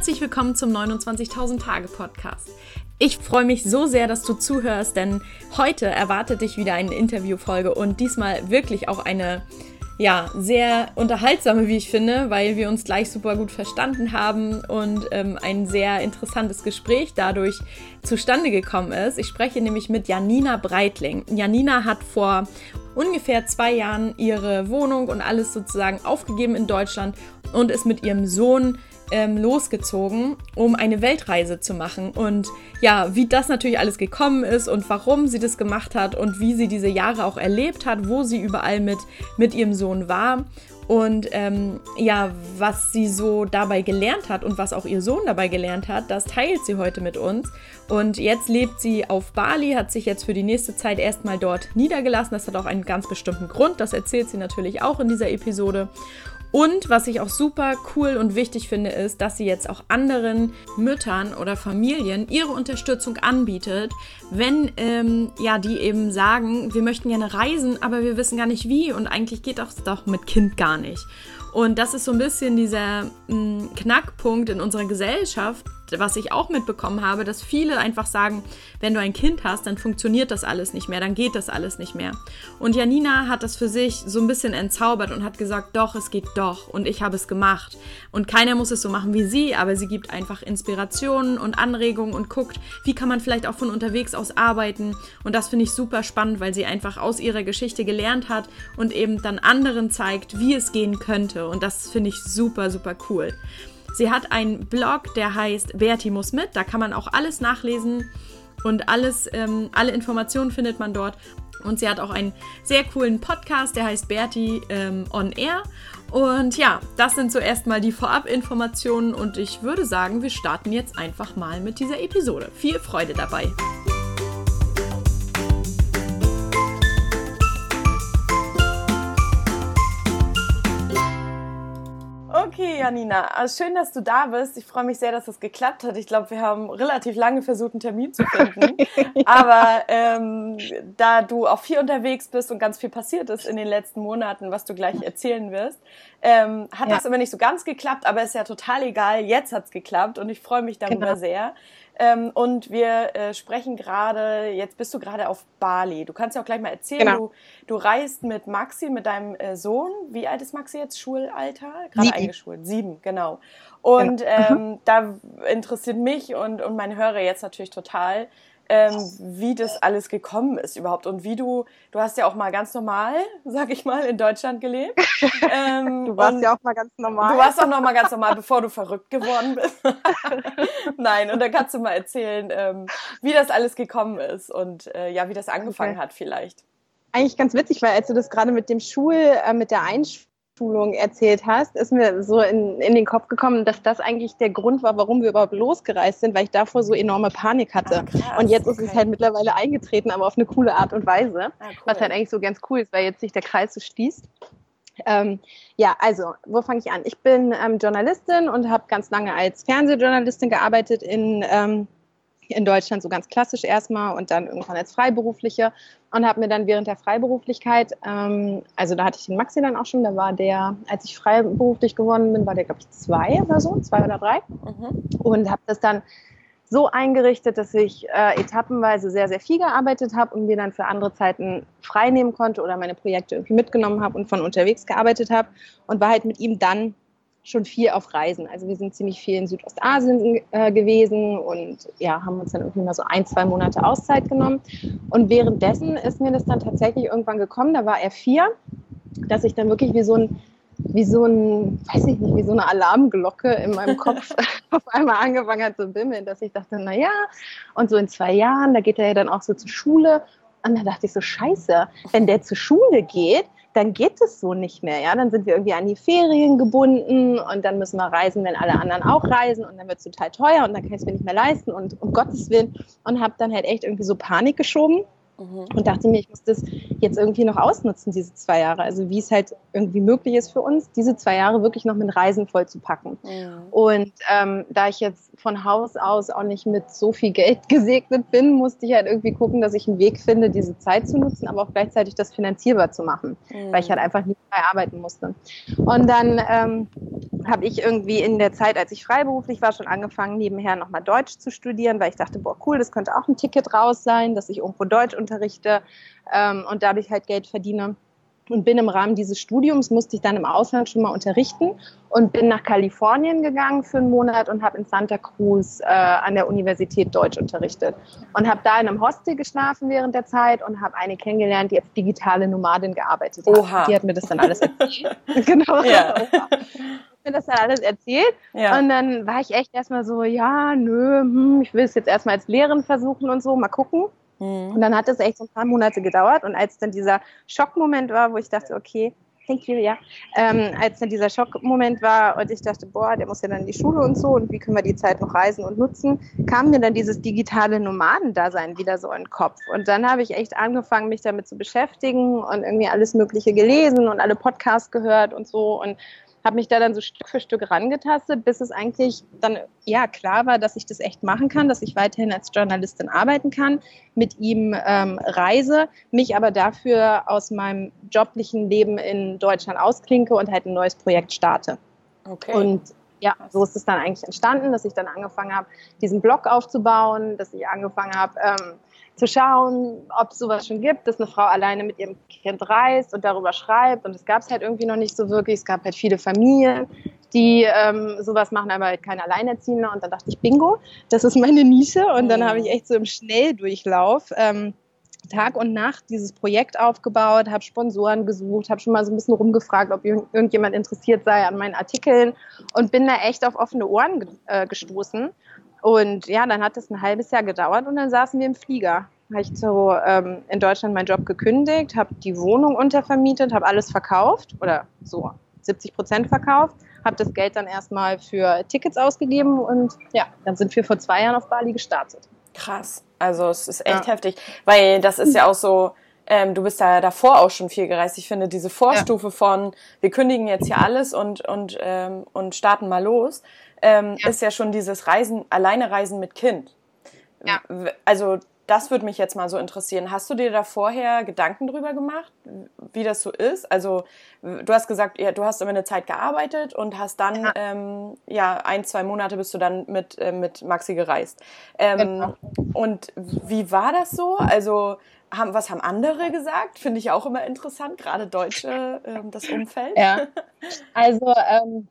Herzlich willkommen zum 29.000 Tage Podcast. Ich freue mich so sehr, dass du zuhörst, denn heute erwartet dich wieder eine Interviewfolge und diesmal wirklich auch eine ja, sehr unterhaltsame, wie ich finde, weil wir uns gleich super gut verstanden haben und ähm, ein sehr interessantes Gespräch dadurch zustande gekommen ist. Ich spreche nämlich mit Janina Breitling. Janina hat vor ungefähr zwei Jahren ihre Wohnung und alles sozusagen aufgegeben in Deutschland und ist mit ihrem Sohn ähm, losgezogen, um eine Weltreise zu machen. Und ja, wie das natürlich alles gekommen ist und warum sie das gemacht hat und wie sie diese Jahre auch erlebt hat, wo sie überall mit, mit ihrem Sohn war. Und ähm, ja, was sie so dabei gelernt hat und was auch ihr Sohn dabei gelernt hat, das teilt sie heute mit uns. Und jetzt lebt sie auf Bali, hat sich jetzt für die nächste Zeit erstmal dort niedergelassen. Das hat auch einen ganz bestimmten Grund. Das erzählt sie natürlich auch in dieser Episode. Und was ich auch super cool und wichtig finde, ist, dass sie jetzt auch anderen Müttern oder Familien ihre Unterstützung anbietet, wenn ähm, ja die eben sagen, wir möchten gerne reisen, aber wir wissen gar nicht wie und eigentlich geht das doch mit Kind gar nicht. Und das ist so ein bisschen dieser mh, mm, Knackpunkt in unserer Gesellschaft, was ich auch mitbekommen habe, dass viele einfach sagen, wenn du ein Kind hast, dann funktioniert das alles nicht mehr, dann geht das alles nicht mehr. Und Janina hat das für sich so ein bisschen entzaubert und hat gesagt, doch, es geht doch und ich habe es gemacht. Und keiner muss es so machen wie sie, aber sie gibt einfach Inspirationen und Anregungen und guckt, wie kann man vielleicht auch von unterwegs aus arbeiten. Und das finde ich super spannend, weil sie einfach aus ihrer Geschichte gelernt hat und eben dann anderen zeigt, wie es gehen könnte. Und das finde ich super, super cool. Sie hat einen Blog, der heißt Berti muss mit. Da kann man auch alles nachlesen und alles, ähm, alle Informationen findet man dort. Und sie hat auch einen sehr coolen Podcast, der heißt Berti ähm, on Air. Und ja, das sind zuerst mal die Vorab-Informationen und ich würde sagen, wir starten jetzt einfach mal mit dieser Episode. Viel Freude dabei! Okay, Janina, also schön, dass du da bist. Ich freue mich sehr, dass es geklappt hat. Ich glaube, wir haben relativ lange versucht, einen Termin zu finden. ja. Aber ähm, da du auch viel unterwegs bist und ganz viel passiert ist in den letzten Monaten, was du gleich erzählen wirst, ähm, hat ja. das immer nicht so ganz geklappt, aber ist ja total egal. Jetzt hat's geklappt und ich freue mich darüber genau. sehr. Ähm, und wir äh, sprechen gerade, jetzt bist du gerade auf Bali. Du kannst ja auch gleich mal erzählen, genau. du, du reist mit Maxi, mit deinem äh, Sohn. Wie alt ist Maxi jetzt? Schulalter? Gerade eingeschult. Sieben, genau. Und genau. Ähm, da interessiert mich und, und meine Hörer jetzt natürlich total, ähm, wie das alles gekommen ist überhaupt und wie du, du hast ja auch mal ganz normal, sag ich mal, in Deutschland gelebt. Ähm, du warst ja auch mal ganz normal. Du warst auch noch mal ganz normal, bevor du verrückt geworden bist. Nein, und da kannst du mal erzählen, ähm, wie das alles gekommen ist und äh, ja, wie das angefangen okay. hat vielleicht. Eigentlich ganz witzig, weil als du das gerade mit dem Schul, äh, mit der Einschulung Schulung erzählt hast, ist mir so in, in den Kopf gekommen, dass das eigentlich der Grund war, warum wir überhaupt losgereist sind, weil ich davor so enorme Panik hatte. Ah, und jetzt okay. ist es halt mittlerweile eingetreten, aber auf eine coole Art und Weise, ah, cool. was halt eigentlich so ganz cool ist, weil jetzt sich der Kreis so schließt. Ähm, ja, also, wo fange ich an? Ich bin ähm, Journalistin und habe ganz lange als Fernsehjournalistin gearbeitet in ähm, in Deutschland so ganz klassisch erstmal und dann irgendwann als Freiberufliche und habe mir dann während der Freiberuflichkeit, ähm, also da hatte ich den Maxi dann auch schon, da war der, als ich freiberuflich geworden bin, war der glaube ich zwei oder so, zwei oder drei mhm. und habe das dann so eingerichtet, dass ich äh, etappenweise sehr, sehr viel gearbeitet habe und mir dann für andere Zeiten frei nehmen konnte oder meine Projekte irgendwie mitgenommen habe und von unterwegs gearbeitet habe und war halt mit ihm dann schon viel auf Reisen. Also wir sind ziemlich viel in Südostasien äh, gewesen und ja, haben uns dann irgendwie mal so ein, zwei Monate Auszeit genommen. Und währenddessen ist mir das dann tatsächlich irgendwann gekommen, da war er vier, dass ich dann wirklich wie so ein, wie so ein, weiß ich nicht, wie so eine Alarmglocke in meinem Kopf auf einmal angefangen hat zu bimmeln, dass ich dachte, na ja, und so in zwei Jahren, da geht er ja dann auch so zur Schule. Und da dachte ich so, scheiße, wenn der zur Schule geht, dann geht es so nicht mehr. Ja? Dann sind wir irgendwie an die Ferien gebunden und dann müssen wir reisen, wenn alle anderen auch reisen und dann wird es total teuer und dann kann ich es mir nicht mehr leisten und um Gottes Willen und habe dann halt echt irgendwie so Panik geschoben Mhm. Und dachte mir, ich muss das jetzt irgendwie noch ausnutzen, diese zwei Jahre. Also wie es halt irgendwie möglich ist für uns, diese zwei Jahre wirklich noch mit Reisen voll zu packen. Mhm. Und ähm, da ich jetzt von Haus aus auch nicht mit so viel Geld gesegnet bin, musste ich halt irgendwie gucken, dass ich einen Weg finde, diese Zeit zu nutzen, aber auch gleichzeitig das finanzierbar zu machen, mhm. weil ich halt einfach nicht frei arbeiten musste. Und dann ähm, habe ich irgendwie in der Zeit, als ich freiberuflich war, schon angefangen, nebenher nochmal Deutsch zu studieren, weil ich dachte, boah, cool, das könnte auch ein Ticket raus sein, dass ich irgendwo Deutsch unterrichte ähm, und dadurch halt Geld verdiene und bin im Rahmen dieses Studiums, musste ich dann im Ausland schon mal unterrichten und bin nach Kalifornien gegangen für einen Monat und habe in Santa Cruz äh, an der Universität Deutsch unterrichtet und habe da in einem Hostel geschlafen während der Zeit und habe eine kennengelernt, die als digitale Nomadin gearbeitet hat. Oha. Die hat mir das dann alles erzählt. genau. Ja. Mir das dann alles erzählt. Ja. Und dann war ich echt erstmal so, ja, nö, hm, ich will es jetzt erstmal als Lehrerin versuchen und so, mal gucken. Mhm. Und dann hat es echt so ein paar Monate gedauert. Und als dann dieser Schockmoment war, wo ich dachte, okay, thank you, ja, ähm, als dann dieser Schockmoment war und ich dachte, boah, der muss ja dann in die Schule und so und wie können wir die Zeit noch reisen und nutzen, kam mir dann dieses digitale Nomadendasein wieder so in den Kopf. Und dann habe ich echt angefangen, mich damit zu beschäftigen und irgendwie alles Mögliche gelesen und alle Podcasts gehört und so und habe mich da dann so Stück für Stück rangetastet, bis es eigentlich dann ja klar war, dass ich das echt machen kann, dass ich weiterhin als Journalistin arbeiten kann, mit ihm ähm, reise, mich aber dafür aus meinem joblichen Leben in Deutschland ausklinke und halt ein neues Projekt starte. Okay. Und ja, so ist es dann eigentlich entstanden, dass ich dann angefangen habe, diesen Blog aufzubauen, dass ich angefangen habe, ähm, zu schauen, ob es sowas schon gibt, dass eine Frau alleine mit ihrem Kind reist und darüber schreibt. Und es gab es halt irgendwie noch nicht so wirklich. Es gab halt viele Familien, die ähm, sowas machen, aber halt keine Alleinerziehende. Und dann dachte ich, bingo, das ist meine Nische. Und dann habe ich echt so im Schnelldurchlauf ähm, Tag und Nacht dieses Projekt aufgebaut, habe Sponsoren gesucht, habe schon mal so ein bisschen rumgefragt, ob irgendjemand interessiert sei an meinen Artikeln und bin da echt auf offene Ohren äh, gestoßen und ja, dann hat es ein halbes Jahr gedauert und dann saßen wir im Flieger. Habe ich so ähm, in Deutschland meinen Job gekündigt, habe die Wohnung untervermietet, habe alles verkauft oder so 70 Prozent verkauft, habe das Geld dann erstmal für Tickets ausgegeben und ja, dann sind wir vor zwei Jahren auf Bali gestartet. Krass, also es ist echt ja. heftig, weil das ist ja auch so, ähm, du bist ja davor auch schon viel gereist. Ich finde diese Vorstufe ja. von, wir kündigen jetzt hier alles und, und, ähm, und starten mal los, ähm, ja. ist ja schon dieses Reisen, alleine Reisen mit Kind. Ja. Also das würde mich jetzt mal so interessieren. Hast du dir da vorher Gedanken drüber gemacht, wie das so ist? Also du hast gesagt, ja, du hast immer eine Zeit gearbeitet und hast dann ja, ähm, ja ein, zwei Monate bist du dann mit, äh, mit Maxi gereist. Ähm, genau. Und wie war das so? Also haben, was haben andere gesagt? Finde ich auch immer interessant, gerade Deutsche, ähm, das Umfeld. Ja, also ähm,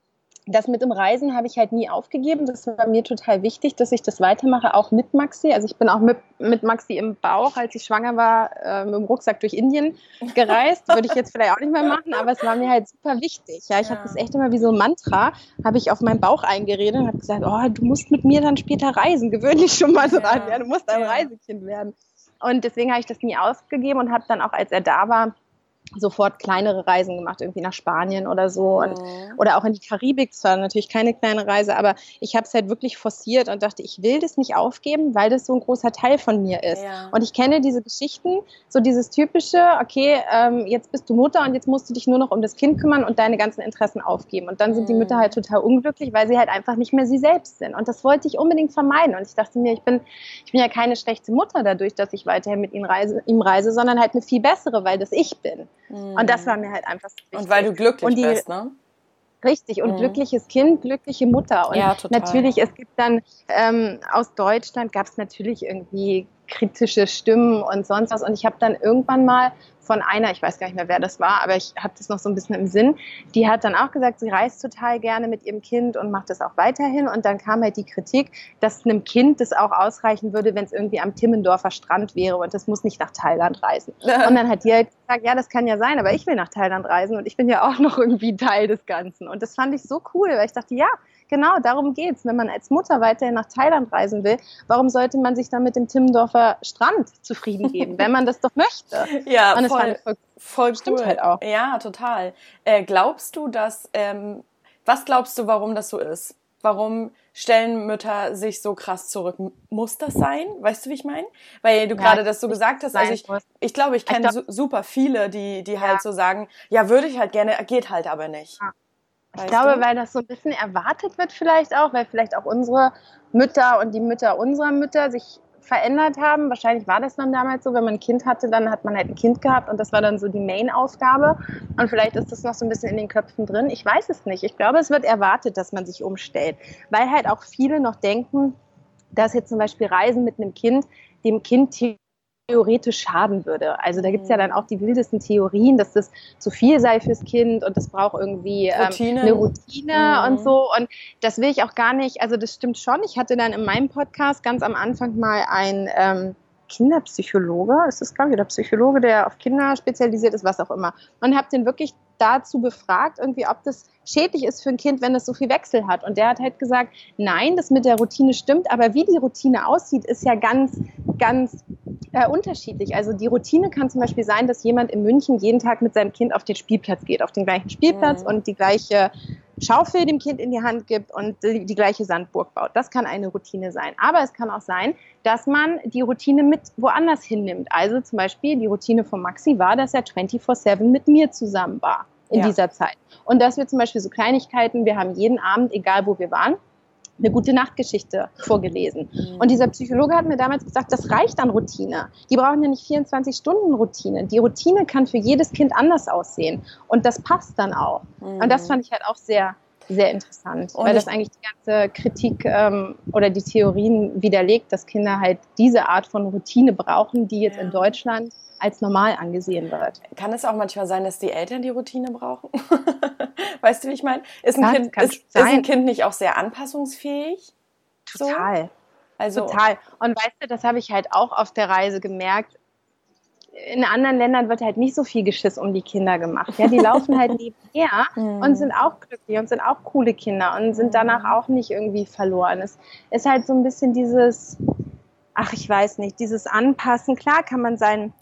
das mit dem Reisen habe ich halt nie aufgegeben. Das war mir total wichtig, dass ich das weitermache, auch mit Maxi. Also ich bin auch mit, mit Maxi im Bauch, als ich schwanger war, äh, mit dem Rucksack durch Indien gereist. Würde ich jetzt vielleicht auch nicht mehr machen, aber es war mir halt super wichtig. Ja, ich ja. habe das echt immer wie so ein Mantra, habe ich auf meinen Bauch eingeredet und habe gesagt, oh, du musst mit mir dann später reisen. Gewöhn dich schon mal so ja. an. Ja, du musst ein ja. Reisekind werden. Und deswegen habe ich das nie ausgegeben und habe dann auch, als er da war, sofort kleinere Reisen gemacht, irgendwie nach Spanien oder so und, mhm. oder auch in die Karibik. Das war natürlich keine kleine Reise, aber ich habe es halt wirklich forciert und dachte, ich will das nicht aufgeben, weil das so ein großer Teil von mir ist. Ja. Und ich kenne diese Geschichten, so dieses typische, okay, ähm, jetzt bist du Mutter und jetzt musst du dich nur noch um das Kind kümmern und deine ganzen Interessen aufgeben. Und dann sind mhm. die Mütter halt total unglücklich, weil sie halt einfach nicht mehr sie selbst sind. Und das wollte ich unbedingt vermeiden. Und ich dachte mir, ich bin, ich bin ja keine schlechte Mutter dadurch, dass ich weiterhin mit ihm reise, ihm reise sondern halt eine viel bessere, weil das ich bin. Mhm. Und das war mir halt einfach wichtig. Und weil du glücklich die, bist, ne? Richtig, und mhm. glückliches Kind, glückliche Mutter. Und ja, natürlich, es gibt dann ähm, aus Deutschland gab es natürlich irgendwie kritische Stimmen und sonst was. Und ich habe dann irgendwann mal von einer, ich weiß gar nicht mehr, wer das war, aber ich habe das noch so ein bisschen im Sinn, die hat dann auch gesagt, sie reist total gerne mit ihrem Kind und macht das auch weiterhin. Und dann kam halt die Kritik, dass einem Kind das auch ausreichen würde, wenn es irgendwie am Timmendorfer Strand wäre und das muss nicht nach Thailand reisen. Und dann hat die halt gesagt, ja, das kann ja sein, aber ich will nach Thailand reisen und ich bin ja auch noch irgendwie Teil des Ganzen. Und das fand ich so cool, weil ich dachte, ja, genau, darum geht's. Wenn man als Mutter weiterhin nach Thailand reisen will, warum sollte man sich dann mit dem Timmendorfer Strand zufrieden geben, wenn man das doch möchte? Ja, Und voll, voll, voll cool. halt auch. Ja, total. Äh, glaubst du, dass, ähm, was glaubst du, warum das so ist? Warum stellen Mütter sich so krass zurück? Muss das sein? Weißt du, wie ich meine? Weil du ja, gerade das so gesagt hast. Also ich, ich glaube, ich kenne super viele, die, die halt so sagen, ja, würde ich halt gerne, geht halt aber nicht. Ja. Ich glaube, du? weil das so ein bisschen erwartet wird vielleicht auch, weil vielleicht auch unsere Mütter und die Mütter unserer Mütter sich verändert haben. Wahrscheinlich war das dann damals so, wenn man ein Kind hatte, dann hat man halt ein Kind gehabt und das war dann so die Main-Aufgabe. Und vielleicht ist das noch so ein bisschen in den Köpfen drin. Ich weiß es nicht. Ich glaube, es wird erwartet, dass man sich umstellt, weil halt auch viele noch denken, dass jetzt zum Beispiel Reisen mit einem Kind dem Kind theoretisch schaden würde. Also da gibt es ja mhm. dann auch die wildesten Theorien, dass das zu viel sei fürs Kind und das braucht irgendwie ähm, eine Routine mhm. und so. Und das will ich auch gar nicht, also das stimmt schon. Ich hatte dann in meinem Podcast ganz am Anfang mal ein ähm, Kinderpsychologe, ist das glaube ich, oder Psychologe, der auf Kinder spezialisiert ist, was auch immer. Und habe den wirklich dazu befragt, irgendwie, ob das schädlich ist für ein Kind, wenn es so viel Wechsel hat. Und der hat halt gesagt, nein, das mit der Routine stimmt, aber wie die Routine aussieht, ist ja ganz, ganz äh, unterschiedlich. Also die Routine kann zum Beispiel sein, dass jemand in München jeden Tag mit seinem Kind auf den Spielplatz geht, auf den gleichen Spielplatz mhm. und die gleiche Schaufel dem Kind in die Hand gibt und die, die, gleiche Sandburg baut. Das kann eine Routine sein. Aber es kann auch sein, dass man die Routine mit woanders hinnimmt. Also zum Beispiel die Routine von Maxi war, dass er 24-7 mit mir zusammen war in ja. dieser Zeit. Und dass wir zum Beispiel so Kleinigkeiten, wir haben jeden Abend, egal wo wir waren, eine gute Nachtgeschichte vorgelesen. Mhm. Und dieser Psychologe hat mir damals gesagt, das reicht an Routine. Die brauchen ja nicht 24 Stunden Routine. Die Routine kann für jedes Kind anders aussehen. Und das passt dann auch. Mhm. Und das fand ich halt auch sehr, sehr interessant, und weil das eigentlich die ganze Kritik ähm, oder die Theorien widerlegt, dass Kinder halt diese Art von Routine brauchen, die jetzt ja. in Deutschland als normal angesehen wird. Kann es auch manchmal sein, dass die Eltern die Routine brauchen? weißt du, wie ich meine? Ist, ein kind, ist, ist ein Kind nicht auch sehr anpassungsfähig? Total. So? Also, Total. Und weißt du, das habe ich halt auch auf der Reise gemerkt. In anderen Ländern wird halt nicht so viel Geschiss um die Kinder gemacht. Ja, die laufen halt nebenher und sind auch glücklich und sind auch coole Kinder und sind danach auch nicht irgendwie verloren. Es ist halt so ein bisschen dieses, ach, ich weiß nicht, dieses Anpassen. Klar kann man sein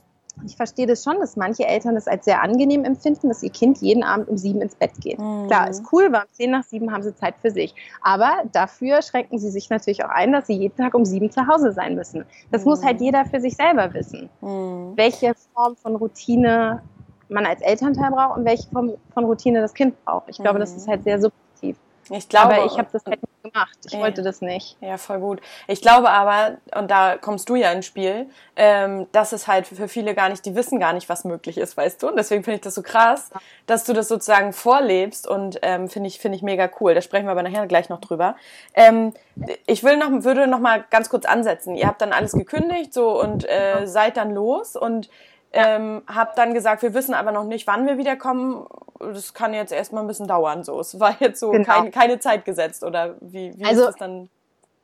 ich verstehe das schon, dass manche Eltern das als sehr angenehm empfinden, dass ihr Kind jeden Abend um sieben ins Bett geht. Mhm. Klar, ist cool, weil um zehn nach sieben haben sie Zeit für sich. Aber dafür schränken sie sich natürlich auch ein, dass sie jeden Tag um sieben zu Hause sein müssen. Das mhm. muss halt jeder für sich selber wissen. Mhm. Welche Form von Routine man als Elternteil braucht und welche Form von Routine das Kind braucht. Ich glaube, das ist halt sehr subjektiv. Ich glaube, aber ich habe das halt nicht gemacht. Ich ja. wollte das nicht. Ja, voll gut. Ich glaube aber, und da kommst du ja ins Spiel, ähm, dass es halt für viele gar nicht, die wissen gar nicht, was möglich ist, weißt du? Und deswegen finde ich das so krass, dass du das sozusagen vorlebst und ähm, finde ich, finde ich mega cool. Da sprechen wir aber nachher gleich noch drüber. Ähm, ich will noch, würde noch mal ganz kurz ansetzen. Ihr habt dann alles gekündigt so und äh, seid dann los und ähm, hab dann gesagt, wir wissen aber noch nicht, wann wir wiederkommen. Das kann jetzt erstmal ein bisschen dauern. So, es war jetzt so genau. kein, keine Zeit gesetzt oder wie, wie also, ist das dann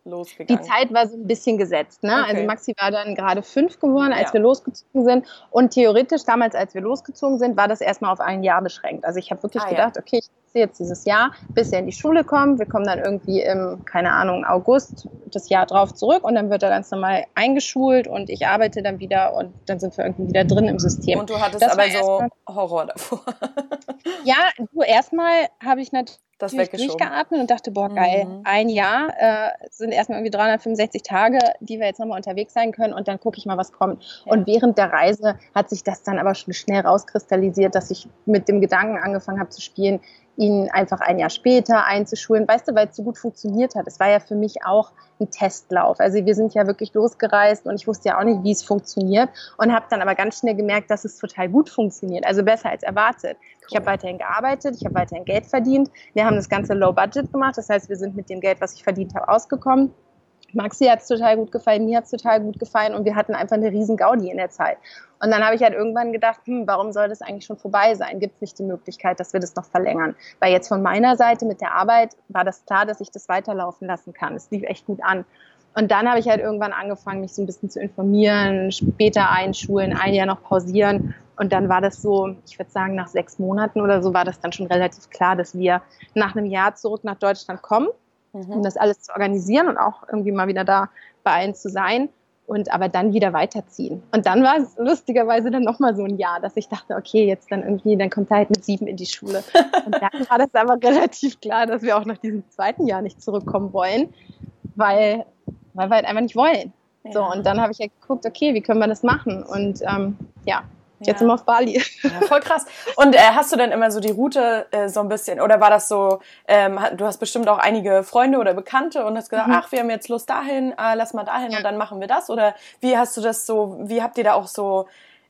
losgegangen? Die Zeit war so ein bisschen gesetzt. Ne? Okay. Also Maxi war dann gerade fünf geworden, als ja. wir losgezogen sind. Und theoretisch damals, als wir losgezogen sind, war das erstmal auf ein Jahr beschränkt. Also ich habe wirklich ah, gedacht, ja. okay, ich jetzt dieses Jahr, bis er in die Schule kommt. Wir kommen dann irgendwie im, keine Ahnung, August das Jahr drauf zurück und dann wird er ganz normal eingeschult und ich arbeite dann wieder und dann sind wir irgendwie wieder drin im System. Und du hattest das aber so Horror davor. ja, du, erstmal habe ich natürlich das durchgeatmet und dachte, boah, geil, mhm. ein Jahr äh, sind erstmal irgendwie 365 Tage, die wir jetzt nochmal unterwegs sein können und dann gucke ich mal, was kommt. Ja. Und während der Reise hat sich das dann aber schon schnell rauskristallisiert, dass ich mit dem Gedanken angefangen habe zu spielen, ihn einfach ein Jahr später einzuschulen. Weißt du, weil es so gut funktioniert hat. Es war ja für mich auch ein Testlauf. Also wir sind ja wirklich losgereist und ich wusste ja auch nicht, wie es funktioniert und habe dann aber ganz schnell gemerkt, dass es total gut funktioniert. Also besser als erwartet. Cool. Ich habe weiterhin gearbeitet, ich habe weiterhin Geld verdient. Wir haben das Ganze low budget gemacht. Das heißt, wir sind mit dem Geld, was ich verdient habe, ausgekommen. Maxi hat es total gut gefallen, mir hat es total gut gefallen und wir hatten einfach eine riesen Gaudi in der Zeit. Und dann habe ich halt irgendwann gedacht, hm, warum soll das eigentlich schon vorbei sein? Gibt es nicht die Möglichkeit, dass wir das noch verlängern? Weil jetzt von meiner Seite mit der Arbeit war das klar, dass ich das weiterlaufen lassen kann. Es lief echt gut an. Und dann habe ich halt irgendwann angefangen, mich so ein bisschen zu informieren, später einschulen, ein Jahr noch pausieren. Und dann war das so, ich würde sagen, nach sechs Monaten oder so war das dann schon relativ klar, dass wir nach einem Jahr zurück nach Deutschland kommen mhm. um das alles zu organisieren und auch irgendwie mal wieder da bei allen zu sein und aber dann wieder weiterziehen. Und dann war es lustigerweise dann nochmal so ein Jahr, dass ich dachte, okay, jetzt dann irgendwie, dann kommt er halt mit sieben in die Schule. Und dann war das aber relativ klar, dass wir auch nach diesem zweiten Jahr nicht zurückkommen wollen, weil, weil wir halt einfach nicht wollen. So, und dann habe ich ja geguckt, okay, wie können wir das machen? Und ähm, ja, Jetzt sind wir auf Bali. Ja, voll krass. Und äh, hast du denn immer so die Route äh, so ein bisschen, oder war das so, ähm, du hast bestimmt auch einige Freunde oder Bekannte und hast gesagt, mhm. ach, wir haben jetzt Lust dahin, äh, lass mal dahin und dann machen wir das? Oder wie hast du das so, wie habt ihr da auch so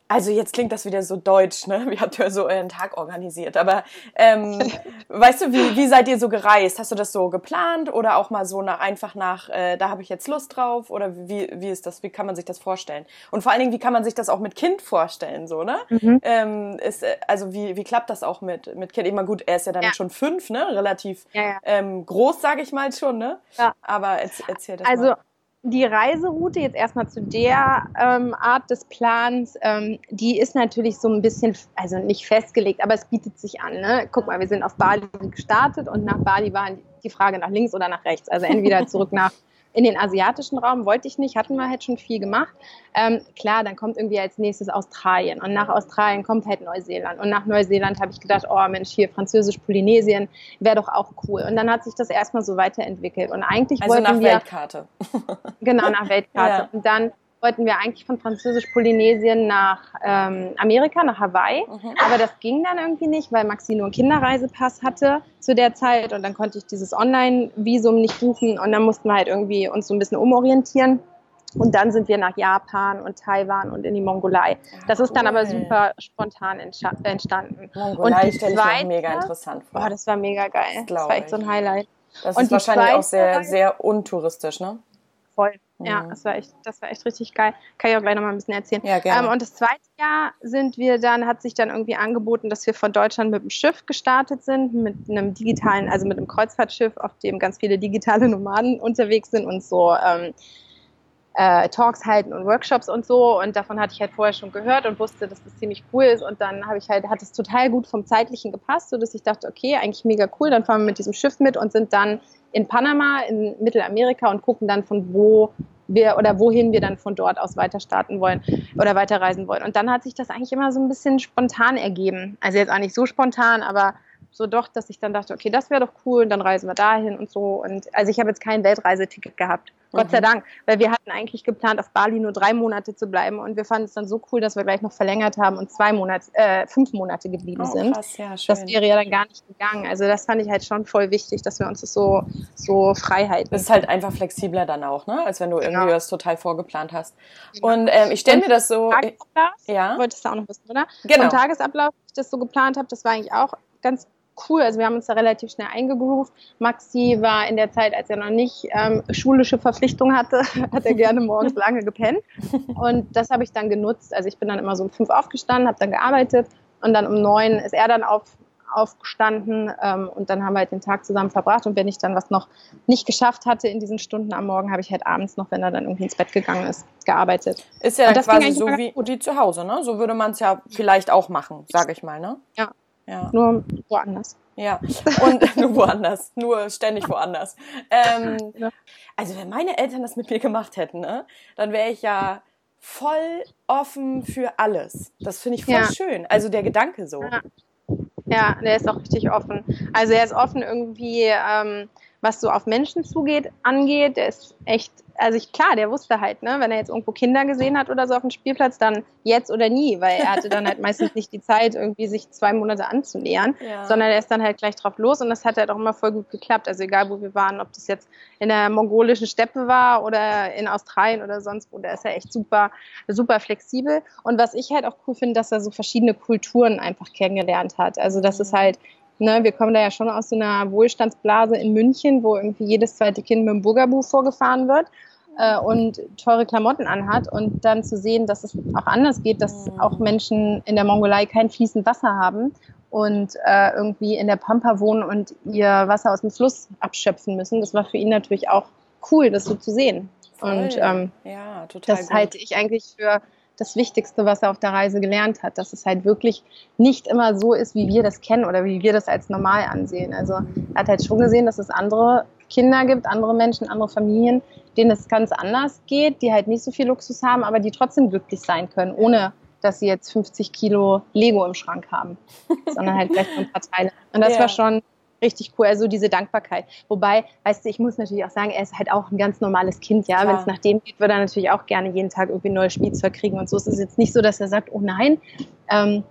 also jetzt klingt das wieder so deutsch, ne? Wie habt ihr so euren Tag organisiert? Aber ähm, weißt du, wie, wie seid ihr so gereist? Hast du das so geplant oder auch mal so nach einfach nach, äh, da habe ich jetzt Lust drauf? Oder wie, wie ist das? Wie kann man sich das vorstellen? Und vor allen Dingen, wie kann man sich das auch mit Kind vorstellen, so, ne? Mhm. Ähm, ist, äh, also wie, wie klappt das auch mit, mit Kind? Immer gut, er ist ja dann ja. schon fünf, ne? Relativ ja, ja. Ähm, groß, sage ich mal schon, ne? Ja. Aber erzähl das also, mal die Reiseroute jetzt erstmal zu der ähm, Art des Plans, ähm, die ist natürlich so ein bisschen, also nicht festgelegt, aber es bietet sich an. Ne? Guck mal, wir sind auf Bali gestartet und nach Bali war die Frage nach links oder nach rechts. Also entweder zurück nach in den asiatischen Raum wollte ich nicht, hatten wir halt schon viel gemacht. Ähm, klar, dann kommt irgendwie als nächstes Australien und nach Australien kommt halt Neuseeland. Und nach Neuseeland habe ich gedacht, oh Mensch, hier Französisch-Polynesien wäre doch auch cool. Und dann hat sich das erstmal so weiterentwickelt. Und eigentlich also wollten nach wir, Weltkarte. genau, nach Weltkarte. Ja. Und dann wollten wir eigentlich von Französisch-Polynesien nach ähm, Amerika, nach Hawaii. Mhm. Aber das ging dann irgendwie nicht, weil Maxi nur einen Kinderreisepass hatte zu der Zeit. Und dann konnte ich dieses Online-Visum nicht buchen. Und dann mussten wir halt irgendwie uns so ein bisschen umorientieren. Und dann sind wir nach Japan und Taiwan und in die Mongolei. Das ist dann aber super spontan entstanden. Mongolei stelle ich mir mega interessant vor. Oh, das war mega geil. Das, das war echt so ein Highlight. Das und ist wahrscheinlich auch sehr, sehr untouristisch, ne? Voll. Ja, mhm. das war echt, das war echt richtig geil. Kann ich auch gleich nochmal ein bisschen erzählen. Ja, gerne. Ähm, und das zweite Jahr sind wir dann, hat sich dann irgendwie angeboten, dass wir von Deutschland mit dem Schiff gestartet sind, mit einem digitalen, also mit einem Kreuzfahrtschiff, auf dem ganz viele digitale Nomaden unterwegs sind und so ähm, äh, Talks halten und Workshops und so. Und davon hatte ich halt vorher schon gehört und wusste, dass das ziemlich cool ist. Und dann habe ich halt, hat es total gut vom Zeitlichen gepasst, sodass ich dachte, okay, eigentlich mega cool, dann fahren wir mit diesem Schiff mit und sind dann in Panama, in Mittelamerika und gucken dann von wo wir oder wohin wir dann von dort aus weiter starten wollen oder weiterreisen wollen. Und dann hat sich das eigentlich immer so ein bisschen spontan ergeben. Also jetzt auch nicht so spontan, aber so doch, dass ich dann dachte, okay, das wäre doch cool und dann reisen wir dahin und so. Und also ich habe jetzt kein Weltreiseticket gehabt. Gott sei mhm. Dank, weil wir hatten eigentlich geplant, auf Bali nur drei Monate zu bleiben und wir fanden es dann so cool, dass wir gleich noch verlängert haben und zwei Monate, äh, fünf Monate geblieben oh, sind. Krass, ja. Das wäre ja dann gar nicht gegangen. Also das fand ich halt schon voll wichtig, dass wir uns das so, so Freiheit. Das ist halt einfach flexibler dann auch, ne? Als wenn du irgendwie genau. das total vorgeplant hast. Genau. Und ähm, ich stelle mir das so. Ja. Wolltest du auch noch wissen, oder? Genau. Vom Tagesablauf, wie ich das so geplant habe, das war eigentlich auch ganz cool. Also wir haben uns da relativ schnell eingegroovt. Maxi war in der Zeit, als er noch nicht ähm, schulische Verpflichtungen hatte, hat er gerne morgens lange gepennt. Und das habe ich dann genutzt. Also ich bin dann immer so um fünf aufgestanden, habe dann gearbeitet und dann um neun ist er dann auf, aufgestanden ähm, und dann haben wir halt den Tag zusammen verbracht. Und wenn ich dann was noch nicht geschafft hatte in diesen Stunden am Morgen, habe ich halt abends noch, wenn er dann irgendwie ins Bett gegangen ist, gearbeitet. Ist ja das quasi so wie, wie zu Hause, ne? So würde man es ja vielleicht auch machen, sage ich mal, ne? Ja, ja. Nur woanders. Ja, und nur woanders, nur ständig woanders. Ähm, ja. Also wenn meine Eltern das mit mir gemacht hätten, ne, dann wäre ich ja voll offen für alles. Das finde ich voll ja. schön. Also der Gedanke so. Ja. ja. der ist auch richtig offen. Also er ist offen irgendwie, ähm, was so auf Menschen zugeht, angeht. Der ist echt also ich, klar, der wusste halt, ne, wenn er jetzt irgendwo Kinder gesehen hat oder so auf dem Spielplatz, dann jetzt oder nie, weil er hatte dann halt meistens nicht die Zeit, irgendwie sich zwei Monate anzunähern, ja. sondern er ist dann halt gleich drauf los und das hat halt auch immer voll gut geklappt. Also egal, wo wir waren, ob das jetzt in der mongolischen Steppe war oder in Australien oder sonst wo, der ist ja echt super, super flexibel. Und was ich halt auch cool finde, dass er so verschiedene Kulturen einfach kennengelernt hat. Also das ist mhm. halt Ne, wir kommen da ja schon aus so einer Wohlstandsblase in München, wo irgendwie jedes zweite Kind mit dem Bugaboo vorgefahren wird äh, und teure Klamotten anhat und dann zu sehen, dass es auch anders geht, dass auch Menschen in der Mongolei kein fließend Wasser haben und äh, irgendwie in der Pampa wohnen und ihr Wasser aus dem Fluss abschöpfen müssen. Das war für ihn natürlich auch cool, das so zu sehen. Voll. Und ähm, ja, total das gut. halte ich eigentlich für das Wichtigste, was er auf der Reise gelernt hat, dass es halt wirklich nicht immer so ist, wie wir das kennen oder wie wir das als normal ansehen. Also er hat halt schon gesehen, dass es andere Kinder gibt, andere Menschen, andere Familien, denen es ganz anders geht, die halt nicht so viel Luxus haben, aber die trotzdem glücklich sein können, ohne dass sie jetzt 50 Kilo Lego im Schrank haben, sondern halt vielleicht ein paar Teile. Und das ja. war schon richtig cool. Also diese Dankbarkeit. Wobei, weißt du, ich muss natürlich auch sagen, er ist halt auch ein ganz normales Kind, ja. Wenn es nach dem geht, würde er natürlich auch gerne jeden Tag irgendwie ein neues Spielzeug kriegen und so. Es ist jetzt nicht so, dass er sagt, oh nein, ähm,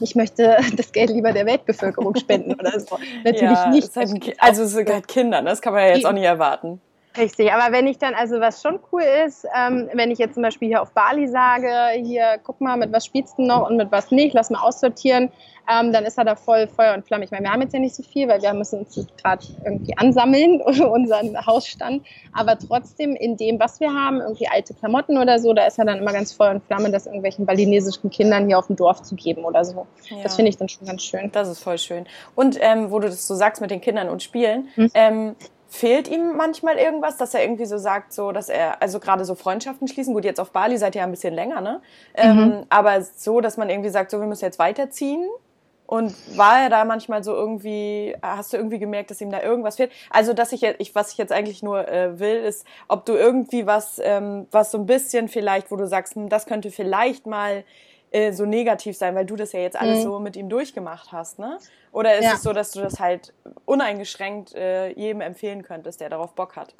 ich möchte das Geld lieber der Weltbevölkerung spenden oder so. Natürlich ja, nicht. Halt also sogar Kinder, das kann man ja jetzt auch nicht erwarten. Richtig, aber wenn ich dann, also was schon cool ist, ähm, wenn ich jetzt zum Beispiel hier auf Bali sage, hier, guck mal, mit was spielst du noch und mit was nicht, lass mal aussortieren, ähm, dann ist er da voll Feuer und Flamme. Ich meine, wir haben jetzt ja nicht so viel, weil wir müssen uns gerade irgendwie ansammeln, unseren Hausstand, aber trotzdem in dem, was wir haben, irgendwie alte Klamotten oder so, da ist er dann immer ganz Feuer und Flamme, das irgendwelchen balinesischen Kindern hier auf dem Dorf zu geben oder so. Ja. Das finde ich dann schon ganz schön. Das ist voll schön. Und ähm, wo du das so sagst mit den Kindern und Spielen, hm? Fehlt ihm manchmal irgendwas, dass er irgendwie so sagt, so, dass er, also gerade so Freundschaften schließen, gut, jetzt auf Bali seid ihr ja ein bisschen länger, ne? Ähm, mhm. Ähm, aber so, dass man irgendwie sagt, so, wir müssen jetzt weiterziehen. Und war er da manchmal so irgendwie, hast du irgendwie gemerkt, dass ihm da irgendwas fehlt? Also, dass ich jetzt, ich, was ich jetzt eigentlich nur äh, will, ist, ob du irgendwie was, ähm, was so ein bisschen vielleicht, wo du sagst, hm, das könnte vielleicht mal äh, so negativ sein, weil du das ja jetzt alles mhm. so mit ihm durchgemacht hast, ne? Oder ist ja. es so, dass du das halt uneingeschränkt äh, jedem empfehlen könntest, der darauf Bock hat?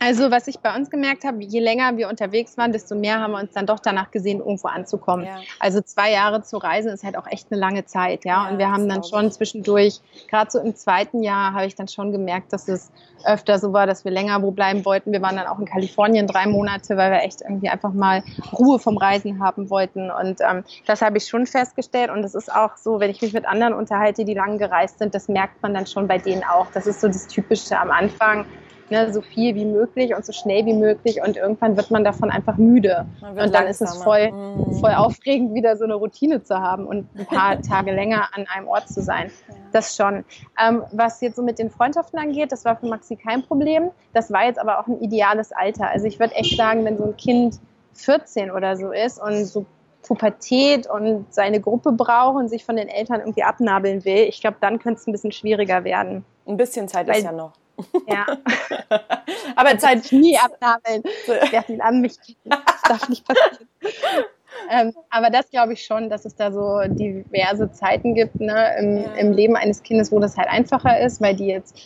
Also was ich bei uns gemerkt habe, je länger wir unterwegs waren, desto mehr haben wir uns dann doch danach gesehen, irgendwo anzukommen. Ja. Also zwei Jahre zu reisen ist halt auch echt eine lange Zeit, ja. ja und wir haben dann schon zwischendurch, gerade so im zweiten Jahr, habe ich dann schon gemerkt, dass es öfter so war, dass wir länger wo bleiben wollten. Wir waren dann auch in Kalifornien drei Monate, weil wir echt irgendwie einfach mal Ruhe vom Reisen haben wollten. Und ähm, das habe ich schon festgestellt. Und es ist auch so, wenn ich mich mit anderen unterhalte, die lang gereist sind, das merkt man dann schon bei denen auch. Das ist so das Typische am Anfang ne, so viel wie möglich und so schnell wie möglich und irgendwann wird man davon einfach müde. Und dann langsamer. ist es voll, mhm. voll aufregend, wieder so eine Routine zu haben und ein paar Tage länger an einem Ort zu sein. Ja. Das schon. Ähm, was jetzt so mit den Freundschaften angeht, das war für Maxi kein Problem. Das war jetzt aber auch ein ideales Alter. Also ich würde echt sagen, wenn so ein Kind 14 oder so ist und so Pubertät und seine Gruppe braucht und sich von den Eltern irgendwie abnabeln will, ich glaube, dann könnte es ein bisschen schwieriger werden. Ein bisschen Zeit Weil, ist ja noch. Ja. Aber Zeit. Nie abnabeln. Wer ihn an mich Das darf nicht passieren. Ähm, aber das glaube ich schon, dass es da so diverse Zeiten gibt ne, im, ja. im, Leben eines Kindes, wo das halt einfacher ist, weil die jetzt,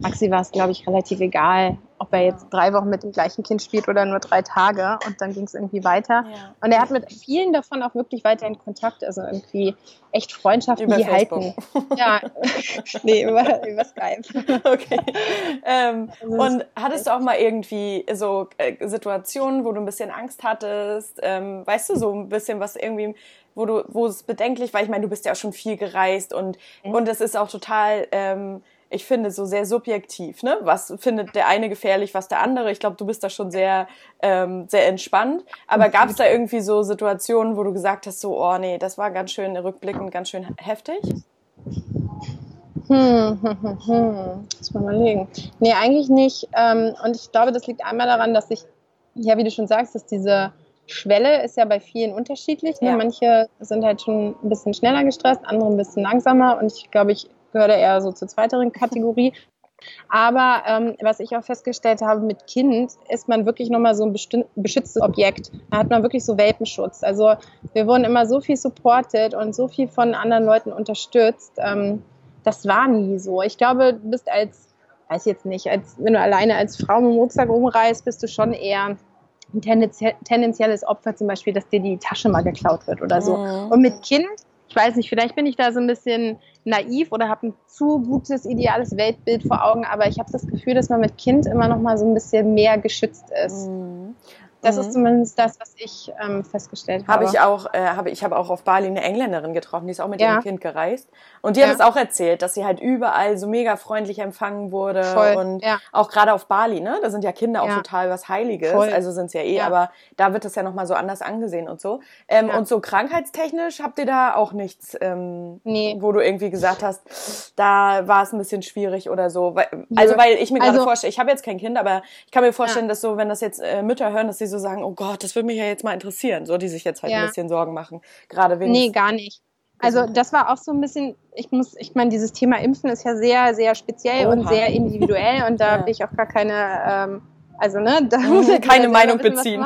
Maxi war es, glaube ich, relativ egal, ob er jetzt drei Wochen mit dem gleichen Kind spielt oder nur drei Tage und dann ging es irgendwie weiter. Ja. Und er hat mit vielen davon auch wirklich weiterhin Kontakt, also irgendwie echt Freundschaften, über die Facebook. halten. Ja, nee, über, über Skype. Okay. Ähm, und hattest du auch mal irgendwie so äh, Situationen, wo du ein bisschen Angst hattest? Ähm, weißt du, so ein bisschen was irgendwie wo du, wo es bedenklich war. Ich meine, du bist ja auch schon viel gereist und mhm. und es ist auch total ähm, ich finde, so sehr subjektiv. Ne? Was findet der eine gefährlich, was der andere? Ich glaube, du bist da schon sehr, ähm, sehr entspannt. Aber gab es da irgendwie so Situationen, wo du gesagt hast, so, oh nee, das war ganz schön rückblickend, ganz schön heftig? Hm, hm, hm, hm. Muss man mal überlegen. Nee, eigentlich nicht. Ähm, und ich glaube, das liegt einmal daran, dass ich, ja, wie du schon sagst, dass diese Schwelle ist ja bei vielen unterschiedlich. Ne? Ja. Manche sind halt schon ein bisschen schneller gestresst, andere ein bisschen langsamer. Und ich glaube, ich gehört er eher so zur zweiteren Kategorie. Aber ähm, was ich auch festgestellt habe mit Kind, ist man wirklich nochmal so ein beschütztes Objekt. Da hat man wirklich so Welpenschutz. Also wir wurden immer so viel supported und so viel von anderen Leuten unterstützt. Ähm, das war nie so. Ich glaube, du bist als, weiß jetzt nicht, als wenn du alleine als Frau mit dem Rucksack rumreist, bist du schon eher ein tendenzielles Opfer, zum Beispiel, dass dir die Tasche mal geklaut wird oder so. Mhm. Und mit Kind ich weiß nicht, vielleicht bin ich da so ein bisschen naiv oder habe ein zu gutes, ideales Weltbild vor Augen, aber ich habe das Gefühl, dass man mit Kind immer noch mal so ein bisschen mehr geschützt ist. Mhm. Das mhm. ist zumindest das, was ich ähm, festgestellt habe. Habe ich auch, äh, habe ich habe auch auf Bali eine Engländerin getroffen, die ist auch mit ja. ihrem Kind gereist und die ja. hat es auch erzählt, dass sie halt überall so mega freundlich empfangen wurde Voll. und ja. auch gerade auf Bali, ne, da sind ja Kinder auch total was Heiliges, Voll. also sind es ja eh, aber da wird das ja noch mal so anders angesehen und so. Ähm, und so krankheitstechnisch habt ihr da auch nichts, ähm, nee. wo du irgendwie gesagt hast, da war es ein bisschen schwierig oder so. Also weil ich mir gerade also, vorstelle, ich habe jetzt kein Kind, aber ich kann mir vorstellen, dass so, wenn das jetzt äh, Mütter hören, dass sie so sagen, oh Gott, das würde mich ja jetzt mal interessieren, so die sich jetzt halt ja. ein bisschen Sorgen machen, gerade wegen. Nee, gar nicht. Also das war auch so ein bisschen, ich muss, ich meine, dieses Thema Impfen ist ja sehr, sehr speziell Oha. und sehr individuell und da ja. will ich auch gar keine, ähm, Also, ne, da muss mhm, keine Meinung beziehen.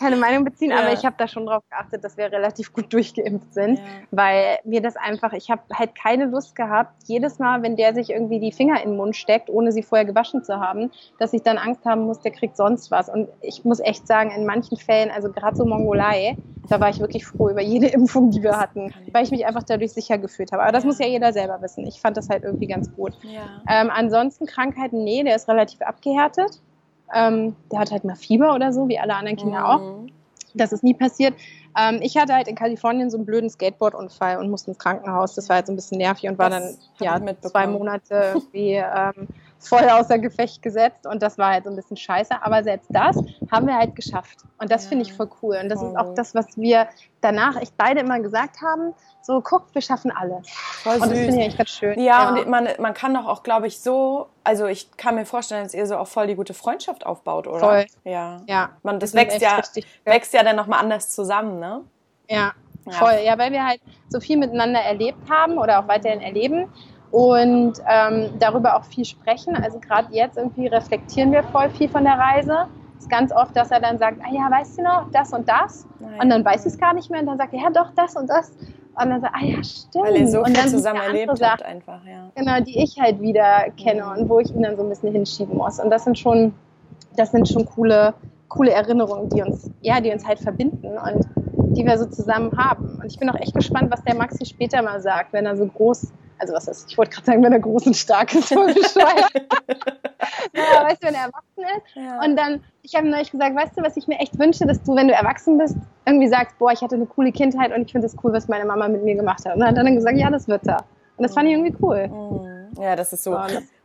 Keine Meinung beziehen, aber ich habe da schon drauf geachtet, dass wir relativ gut durchgeimpft sind, ja. weil mir das einfach, ich habe halt keine Lust gehabt, jedes Mal, wenn der sich irgendwie die Finger in den Mund steckt, ohne sie vorher gewaschen zu haben, dass ich dann Angst haben muss, der kriegt sonst was. Und ich muss echt sagen, in manchen Fällen, also gerade so Mongolei, da war ich wirklich froh über jede Impfung, die wir hatten, weil ich mich einfach dadurch sicher gefühlt habe. Aber das muss ja jeder selber wissen. Ich fand das halt irgendwie ganz gut. Ja. Ähm, ansonsten Krankheiten, nee, der ist relativ abgehärtet. Ähm, der hat halt mal Fieber oder so, wie alle anderen Kinder mhm. auch. Das ist nie passiert. Ähm, ich hatte halt in Kalifornien so einen blöden Skateboard-Unfall und musste ins Krankenhaus. Das war halt so ein bisschen nervig und war das dann ja, zwei Monate wie ähm, voll außer Gefecht gesetzt und das war halt so ein bisschen scheiße. Aber selbst das haben wir halt geschafft. Und das ja. finde ich voll cool. Und das oh. ist auch das, was wir danach echt beide immer gesagt haben. So, guckt, wir schaffen alle. Voll und das finde ich echt ganz schön. Ja, ja, und man, man kann doch auch, glaube ich, so, also ich kann mir vorstellen, dass ihr so auch voll die gute Freundschaft aufbaut, oder? Voll. Ja. ja. Man, das wächst ja, richtig, wächst ja dann nochmal anders zusammen, ne? Ja, voll. Ja, weil wir halt so viel miteinander erlebt haben oder auch weiterhin erleben und ähm, darüber auch viel sprechen. Also gerade jetzt irgendwie reflektieren wir voll viel von der Reise. Es ist ganz oft, dass er dann sagt, ah ja, weißt du noch, das und das? Nein. Und dann weiß ich es gar nicht mehr und dann sagt er, ja doch, das und das. Und dann sagt er, ah ja, stimmt. Weil ihr so viel zusammen erlebt Sachen, habt einfach, ja. Genau, die ich halt wieder kenne mhm. und wo ich ihn dann so ein bisschen hinschieben muss. Und das sind schon, das sind schon coole, coole Erinnerungen, die uns, ja, die uns halt verbinden und die wir so zusammen haben. Und ich bin auch echt gespannt, was der Maxi später mal sagt, wenn er so groß also was ist, ich wollte gerade sagen, wenn er groß und stark ist, so bescheuert. ja, weißt du, wenn er erwachsen ist. Ja. Und dann, ich habe neulich gesagt, weißt du, was ich mir echt wünsche, dass du, wenn du erwachsen bist, irgendwie sagst, boah, ich hatte eine coole Kindheit und ich finde es cool, was meine Mama mit mir gemacht hat. Und dann hat er dann gesagt, ja, das wird er. Und das fand ich irgendwie cool. Mhm. Ja, das ist so.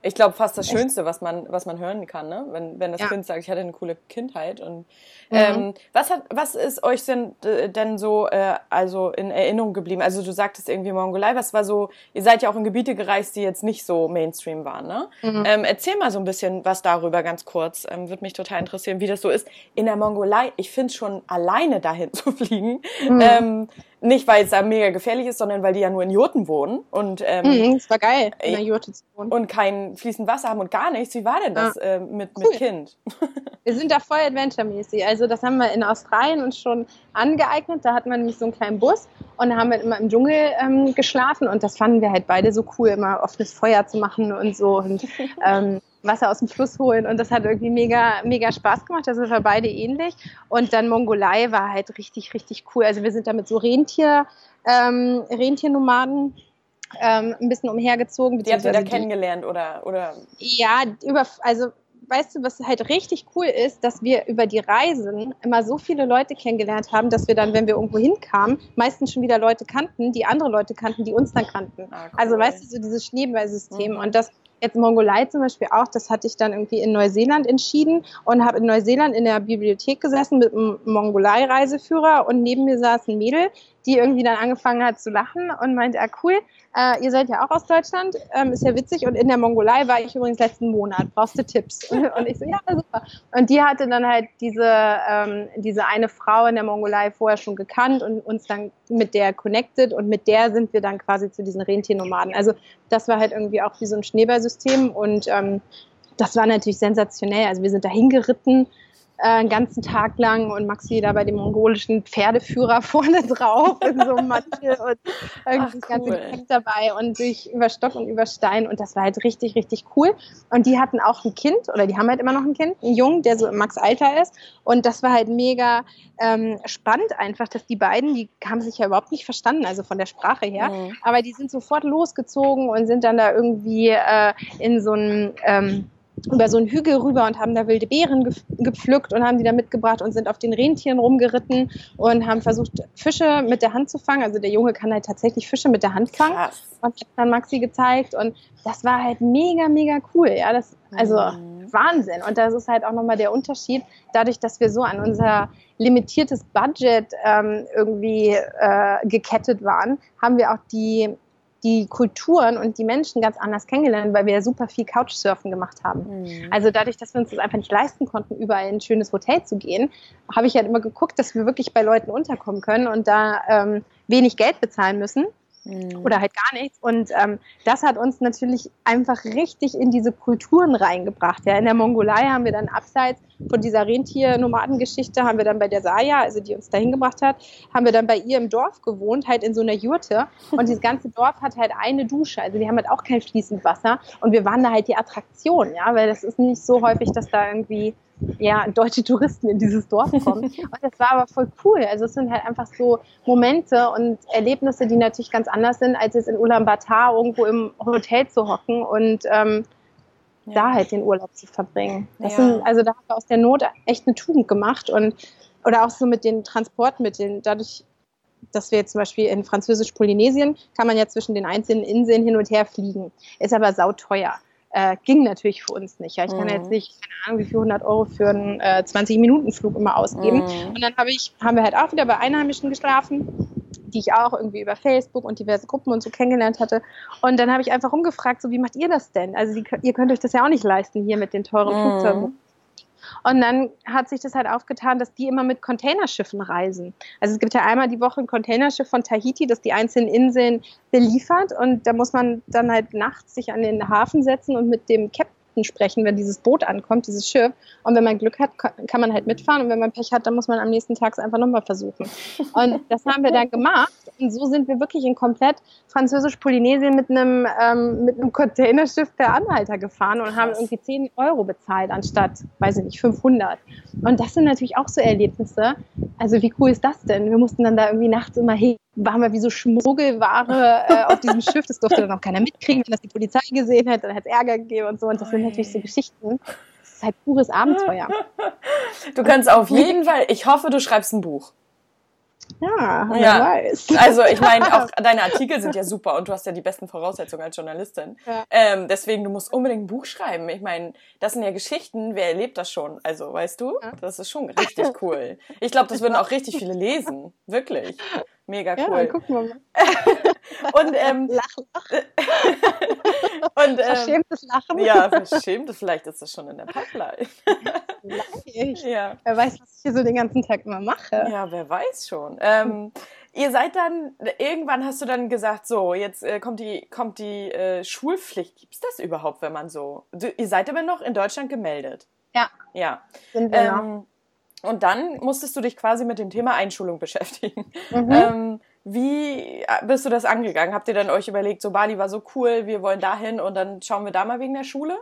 Ich glaube, fast das Schönste, was man, was man hören kann, ne? wenn, wenn das ja. Kind sagt, ich hatte eine coole Kindheit. Und Mhm. Ähm, was, hat, was ist euch denn, denn so äh, also in Erinnerung geblieben? Also du sagtest irgendwie Mongolei, was war so, ihr seid ja auch in Gebiete gereist, die jetzt nicht so Mainstream waren, ne? Mhm. Ähm, erzähl mal so ein bisschen was darüber, ganz kurz. Ähm, Würde mich total interessieren, wie das so ist. In der Mongolei, ich finde schon alleine dahin zu fliegen, mhm. ähm, nicht, weil es da mega gefährlich ist, sondern weil die ja nur in Jurten wohnen. Und, ähm, mhm, es war geil, in der Jurte zu wohnen. Und kein fließend Wasser haben und gar nichts. Wie war denn das ja. äh, mit, cool. mit Kind? Wir sind da voll adventure-mäßig. Also das haben wir in Australien uns schon angeeignet. Da hatten wir nämlich so einen kleinen Bus und da haben wir immer im Dschungel ähm, geschlafen und das fanden wir halt beide so cool, immer offenes Feuer zu machen und so. Und ähm, Wasser aus dem Fluss holen und das hat irgendwie mega, mega Spaß gemacht. Also wir beide ähnlich. Und dann Mongolei war halt richtig, richtig cool. Also wir sind da mit so Rentier, ähm, Rentiernomaden ähm, ein bisschen umhergezogen. Die habt ihr da kennengelernt oder, oder? Ja, über, also weißt du, was halt richtig cool ist, dass wir über die Reisen immer so viele Leute kennengelernt haben, dass wir dann, wenn wir irgendwo hinkamen, meistens schon wieder Leute kannten, die andere Leute kannten, die uns dann kannten. Ah, cool. Also weißt du, so dieses Schneeballsystem. Mhm. Und das Jetzt Mongolei zum Beispiel auch, das hatte ich dann irgendwie in Neuseeland entschieden und habe in Neuseeland in der Bibliothek gesessen mit einem Mongolei-Reiseführer und neben mir saß ein Mädel, die irgendwie dann angefangen hat zu lachen und meinte, ah cool, äh, ihr seid ja auch aus Deutschland, ähm, ist ja witzig und in der Mongolei war ich übrigens letzten Monat, brauchst du Tipps? Und ich so, ja, super. Und die hatte dann halt diese, ähm, diese eine Frau in der Mongolei vorher schon gekannt und uns dann mit der connected und mit der sind wir dann quasi zu diesen Rentiernomaden. Also das war halt irgendwie auch wie so ein Schneeballsystem und ähm, das war natürlich sensationell. Also wir sind da hingeritten äh, einen ganzen Tag lang und Maxi da bei dem mongolischen Pferdeführer vorne drauf in so einem Mantel und irgendwie das ganze Gepäck dabei und durch über Stock und über Stein und das war halt richtig, richtig cool. Und die hatten auch ein Kind oder die haben halt immer noch ein Kind, einen Jungen, der so im Max Alter ist und das war halt mega ähm, spannend einfach, dass die beiden, die haben sich ja überhaupt nicht verstanden, also von der Sprache her, mhm. aber die sind sofort losgezogen und sind dann da irgendwie äh, in so einem ähm, über so einen Hügel rüber und haben da wilde Beeren gepflückt und haben die da mitgebracht und sind auf den Rentieren rumgeritten und haben versucht, Fische mit der Hand zu fangen. Also der Junge kann halt tatsächlich Fische mit der Hand fangen. Krass. Und hat dann Maxi gezeigt und das war halt mega, mega cool. Ja, das, also mhm. Wahnsinn. Und das ist halt auch nochmal der Unterschied, dadurch, dass wir so an unser limitiertes Budget ähm, irgendwie äh, gekettet waren, haben wir auch die die Kulturen und die Menschen ganz anders kennengelernt, weil wir ja super viel Couchsurfen gemacht haben. Mhm. Also dadurch, dass wir uns das einfach nicht leisten konnten, überall in ein schönes Hotel zu gehen, habe ich halt immer geguckt, dass wir wirklich bei Leuten unterkommen können und da ähm, wenig Geld bezahlen müssen Mhm. Oder halt gar nichts. Und ähm, das hat uns natürlich einfach richtig in diese Kulturen reingebracht. Ja, in der Mongolei haben wir dann abseits von dieser Rentier-Nomadengeschichte, haben wir dann bei der Saya, also die uns dahin gebracht hat, haben wir dann bei ihr im Dorf gewohnt, halt in so einer Jurte. Und dieses ganze Dorf hat halt eine Dusche. Also die haben halt auch kein fließend Wasser. Und wir waren da halt die Attraktion, ja, weil das ist nicht so häufig, dass da irgendwie ja, deutsche Touristen in dieses Dorf kommen. Und das war aber voll cool. Also es sind halt einfach so Momente und Erlebnisse, die natürlich ganz anders sind, als jetzt in Ulaanbaatar irgendwo im Hotel zu hocken und ähm, ja. da halt den Urlaub zu verbringen. Das ja. sind, also da haben wir aus der Not echt eine Tugend gemacht und oder auch so mit den Transportmitteln. Dadurch, dass wir jetzt zum Beispiel in Französisch-Polynesien, kann man ja zwischen den einzelnen Inseln hin und her fliegen. Ist aber sauteuer äh, ging natürlich für uns nicht. Ja. Ich kann jetzt mhm. nicht, keine Ahnung, wie viel 100 Euro für einen äh, 20-Minuten-Flug immer ausgeben. Mhm. Und dann hab ich, haben wir halt auch wieder bei Einheimischen geschlafen die ich auch irgendwie über Facebook und diverse Gruppen und so kennengelernt hatte. Und dann habe ich einfach rumgefragt, so wie macht ihr das denn? Also die, ihr könnt euch das ja auch nicht leisten hier mit den teuren mhm. Flugzeugen. Und dann hat sich das halt aufgetan, dass die immer mit Containerschiffen reisen. Also es gibt ja einmal die Woche ein Containerschiff von Tahiti, das die einzelnen Inseln beliefert. Und da muss man dann halt nachts sich an den Hafen setzen und mit dem Captain Captain sprechen, wenn dieses Boot ankommt, dieses Schiff. Und wenn man Glück hat, kann man halt mitfahren. Und wenn man Pech hat, dann muss man am nächsten Tag es einfach nochmal versuchen. Und das haben wir dann gemacht. Und so sind wir wirklich in komplett französisch-Polynesien mit einem, ähm, mit einem Containerschiff per Anhalter gefahren und haben irgendwie 10 Euro bezahlt anstatt, weiß ich nicht, 500. Und das sind natürlich auch so Erlebnisse. Also wie cool ist das denn? Wir mussten dann da irgendwie nachts immer hin waren wir wie so Schmuggelware äh, auf diesem Schiff. Das durfte dann auch keiner mitkriegen. Wenn das die Polizei gesehen hätte, dann hätte es Ärger gegeben und so. Und das sind natürlich so Geschichten. Das ist halt pures Abenteuer. Du kannst auf jeden Fall, ich hoffe, du schreibst ein Buch. Ja, wer ja. weiß. Also ich meine, auch deine Artikel sind ja super und du hast ja die besten Voraussetzungen als Journalistin. Ja. Ähm, deswegen, du musst unbedingt ein Buch schreiben. Ich meine, das sind ja Geschichten, wer erlebt das schon? Also, weißt du, ja. das ist schon richtig cool. Ich glaube, das würden auch richtig viele lesen. Wirklich. Mega cool. Ja, gucken wir mal. und ähm, lach, lach. und, ähm, verschämtes Lachen. Ja, verschämtes. Vielleicht ist das schon in der Pipeline. Vielleicht. Ja. Wer weiß, was ich hier so den ganzen Tag immer mache. Ja, wer weiß schon. Ähm, ihr seid dann, irgendwann hast du dann gesagt, so, jetzt äh, kommt die, kommt die äh, Schulpflicht. Gibt es das überhaupt, wenn man so. Du, ihr seid aber noch in Deutschland gemeldet. Ja. Ja. Sind wir ähm. Und dann musstest du dich quasi mit dem Thema Einschulung beschäftigen. Mhm. Ähm, wie bist du das angegangen? Habt ihr dann euch überlegt, so Bali war so cool, wir wollen dahin und dann schauen wir da mal wegen der Schule?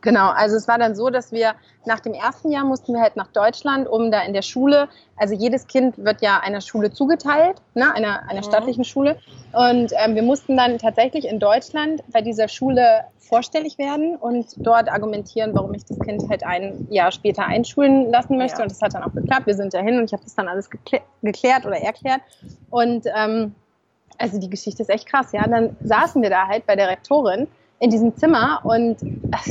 Genau, also es war dann so, dass wir nach dem ersten Jahr mussten wir halt nach Deutschland, um da in der Schule, also jedes Kind wird ja einer Schule zugeteilt, ne, einer, einer mhm. staatlichen Schule. Und ähm, wir mussten dann tatsächlich in Deutschland bei dieser Schule vorstellig werden und dort argumentieren, warum ich das Kind halt ein Jahr später einschulen lassen möchte. Ja. Und das hat dann auch geklappt. Wir sind dahin und ich habe das dann alles geklär, geklärt oder erklärt. Und ähm, also die Geschichte ist echt krass, ja. Dann saßen wir da halt bei der Rektorin in diesem Zimmer und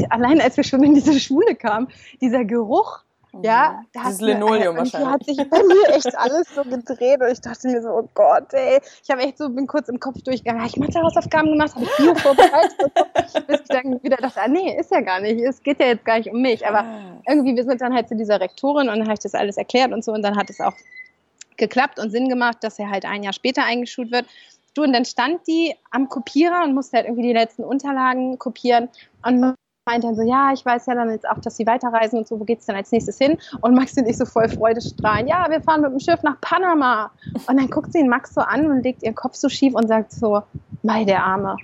allein als wir schon in diese Schule kamen, dieser Geruch, ja, da Dieses Linoleum mir, wahrscheinlich. hat sich bei mir echt alles so gedreht und ich dachte mir so, oh Gott, ey. Ich habe echt so, bin kurz im Kopf durchgegangen, habe ich Mathe-Hausaufgaben gemacht, habe ich Bio vorbereitet, bis ich dann wieder dachte, ah nee, ist ja gar nicht, es geht ja jetzt gar nicht um mich. Aber ah. irgendwie, wir sind dann halt zu dieser Rektorin und dann habe ich das alles erklärt und so und dann hat es auch geklappt und Sinn gemacht, dass er halt ein Jahr später eingeschult wird. Du, und dann stand die am Kopierer und musste halt irgendwie die letzten Unterlagen kopieren und meinte dann so, ja, ich weiß ja dann jetzt auch, dass sie weiterreisen und so, wo geht es denn als nächstes hin? Und Max und ich so voll freudestrahlend, ja, wir fahren mit dem Schiff nach Panama. Und dann guckt sie den Max so an und legt ihren Kopf so schief und sagt so, mei, der Arme.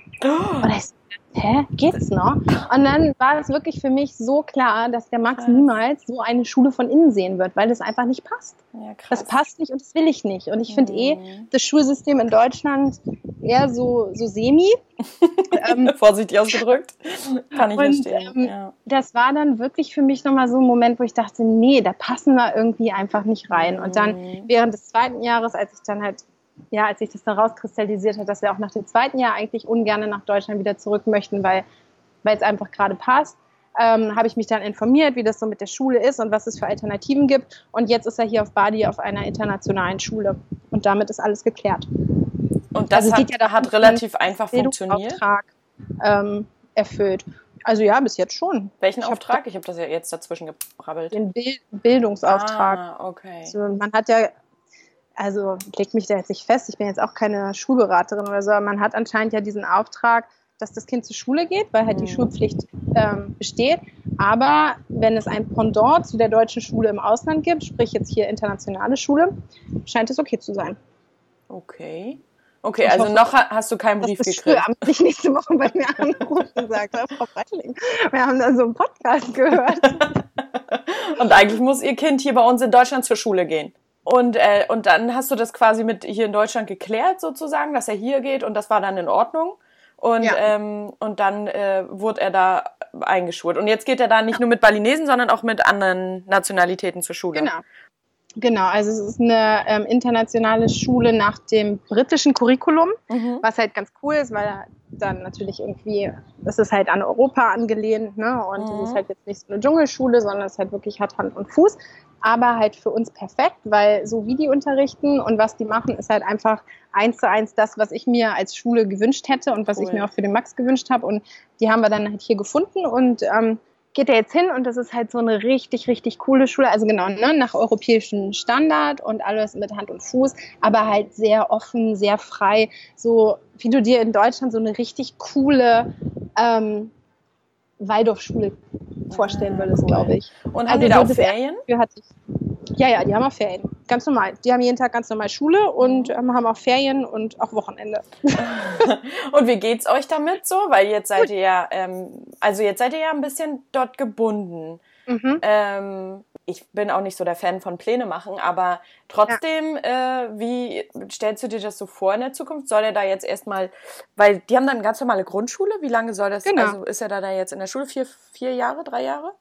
Und ich so, hä, geht's noch? Und dann war es wirklich für mich so klar, dass der Max krass. niemals so eine Schule von innen sehen wird, weil das einfach nicht passt. Ja, das passt nicht und das will ich nicht. Und ich finde eh mhm. eh das Schulsystem in Deutschland eher so, so semi. ähm, Vorsichtig ausgedrückt. Kann ich und, verstehen. Ähm, ja. Das war dann wirklich für mich nochmal so ein Moment, wo ich dachte, nee, da passen wir irgendwie einfach nicht rein. Und dann mhm. während des zweiten Jahres, als ich dann halt ja, als sich das dann rauskristallisiert hat, dass wir auch nach dem zweiten Jahr eigentlich ungern nach Deutschland wieder zurück möchten, weil weil es einfach gerade passt, ähm, habe ich mich dann informiert, wie das so mit der Schule ist und was es für Alternativen gibt. Und jetzt ist er hier auf Bali auf einer internationalen Schule. Und damit ist alles geklärt. Und das also hat, ja hat relativ einfach funktioniert? Ähm, erfüllt. Also ja, bis jetzt schon. Welchen ich Auftrag? Hab, ich habe das ja jetzt dazwischen gebrabbelt. Den Bild Bildungsauftrag. Ah, okay. Also man hat ja also legt mich da jetzt nicht fest, ich bin jetzt auch keine Schulberaterin oder so, aber man hat anscheinend ja diesen Auftrag, dass das Kind zur Schule geht, weil halt die mhm. Schulpflicht ähm, besteht. Aber wenn es ein Pendant zu der deutschen Schule im Ausland gibt, sprich jetzt hier internationale Schule, scheint es okay zu sein. Okay. Okay, also hoffe, noch hast du keinen Brief gekriegt. Frühamt nicht nächste Woche bei mir anrufen und sagt, Frau Breitling, wir haben da so einen Podcast gehört. und eigentlich muss Ihr Kind hier bei uns in Deutschland zur Schule gehen. Und, äh, und dann hast du das quasi mit hier in Deutschland geklärt, sozusagen, dass er hier geht und das war dann in Ordnung. Und, ja. ähm, und dann äh, wurde er da eingeschult. Und jetzt geht er da nicht nur mit Balinesen, sondern auch mit anderen Nationalitäten zur Schule. Genau. Genau, also es ist eine ähm, internationale Schule nach dem britischen Curriculum, mhm. was halt ganz cool ist, weil dann natürlich irgendwie, das ist halt an Europa angelehnt, ne? Und es mhm. ist halt jetzt nicht so eine Dschungelschule, sondern es halt wirklich hat Hand und Fuß, aber halt für uns perfekt, weil so wie die unterrichten und was die machen, ist halt einfach eins zu eins das, was ich mir als Schule gewünscht hätte und was cool. ich mir auch für den Max gewünscht habe. Und die haben wir dann halt hier gefunden und ähm, geht er jetzt hin und das ist halt so eine richtig, richtig coole Schule. Also genau, ne, nach europäischem Standard und alles mit Hand und Fuß, aber halt sehr offen, sehr frei. So wie du dir in Deutschland so eine richtig coole ähm, Waldorfschule vorstellen würdest, glaube ich. Und haben also, die da auch Ferien? Hatte ich, ja, ja, die haben auch Ferien. Ganz normal. Die haben jeden Tag ganz normal Schule und ähm, haben auch Ferien und auch Wochenende. und wie geht's euch damit so? Weil jetzt seid ihr ja, ähm, also jetzt seid ihr ja ein bisschen dort gebunden. Mhm. Ähm, ich bin auch nicht so der Fan von Pläne machen, aber trotzdem, ja. äh, wie stellst du dir das so vor in der Zukunft? Soll er da jetzt erstmal, weil die haben dann eine ganz normale Grundschule, wie lange soll das, genau. also ist er da, da jetzt in der Schule vier, vier Jahre, drei Jahre?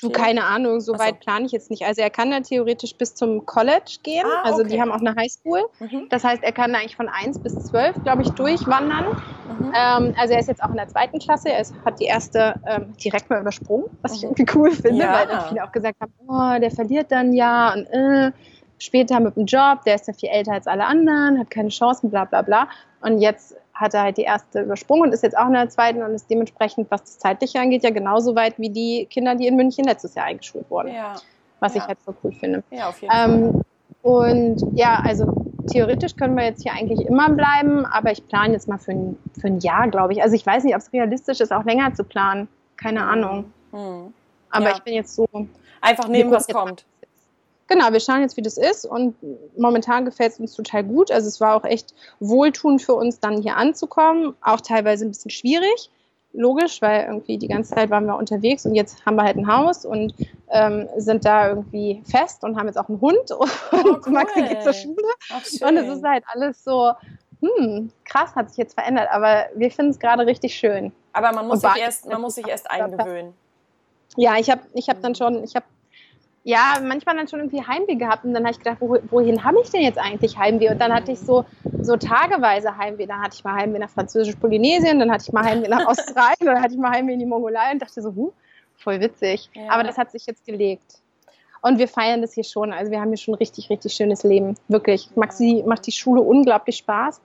Du, keine Ahnung, so weit plane ich jetzt nicht. Also er kann da theoretisch bis zum College gehen. Ah, also die haben auch eine Highschool. Mhm. Das heißt, er kann da eigentlich von 1 bis 12, glaube ich, durchwandern. Mhm. Ähm, also er ist jetzt auch in der zweiten Klasse. Er ist, hat die erste ähm, direkt mal übersprungen, was ich mhm. irgendwie cool finde, ja. weil dann viele auch gesagt haben, oh, der verliert dann ja und äh, später mit dem Job, der ist ja viel älter als alle anderen, hat keine Chancen, bla bla bla. Und jetzt hat er halt die erste übersprungen und ist jetzt auch in der zweiten und ist dementsprechend, was das Zeitliche angeht, ja genauso weit wie die Kinder, die in München letztes Jahr eingeschult wurden. Ja. Was ja. ich halt so cool finde. Ja, auf jeden ähm, Fall. Und ja, also theoretisch können wir jetzt hier eigentlich immer bleiben, aber ich plane jetzt mal für ein, für ein Jahr, glaube ich. Also ich weiß nicht, ob es realistisch ist, auch länger zu planen. Keine. Ahnung. Mhm. Aber ja. ich bin jetzt so. Einfach nehmen, was kommt. Genau, wir schauen jetzt, wie das ist und momentan gefällt es uns total gut. Also es war auch echt wohltuend für uns, dann hier anzukommen. Auch teilweise ein bisschen schwierig, logisch, weil irgendwie die ganze Zeit waren wir unterwegs und jetzt haben wir halt ein Haus und ähm, sind da irgendwie fest und haben jetzt auch einen Hund und oh, cool. Maxi geht zur Schule. Und es ist halt alles so, hm, krass, hat sich jetzt verändert, aber wir finden es gerade richtig schön. Aber man muss, sich erst, man muss sich erst eingewöhnen. Ja, ich habe ich hab dann schon, ich habe ja, manchmal dann schon irgendwie Heimweh gehabt und dann habe ich gedacht, wohin habe ich denn jetzt eigentlich Heimweh? Und dann hatte ich so, so tageweise Heimweh. Dann hatte ich mal Heimweh nach Französisch-Polynesien, dann hatte ich mal Heimweh nach Australien, dann hatte ich mal Heimweh in die Mongolei und dachte so, huh, voll witzig. Ja. Aber das hat sich jetzt gelegt. Und wir feiern das hier schon. Also wir haben hier schon ein richtig, richtig schönes Leben. Wirklich. Maxi macht die Schule unglaublich Spaß.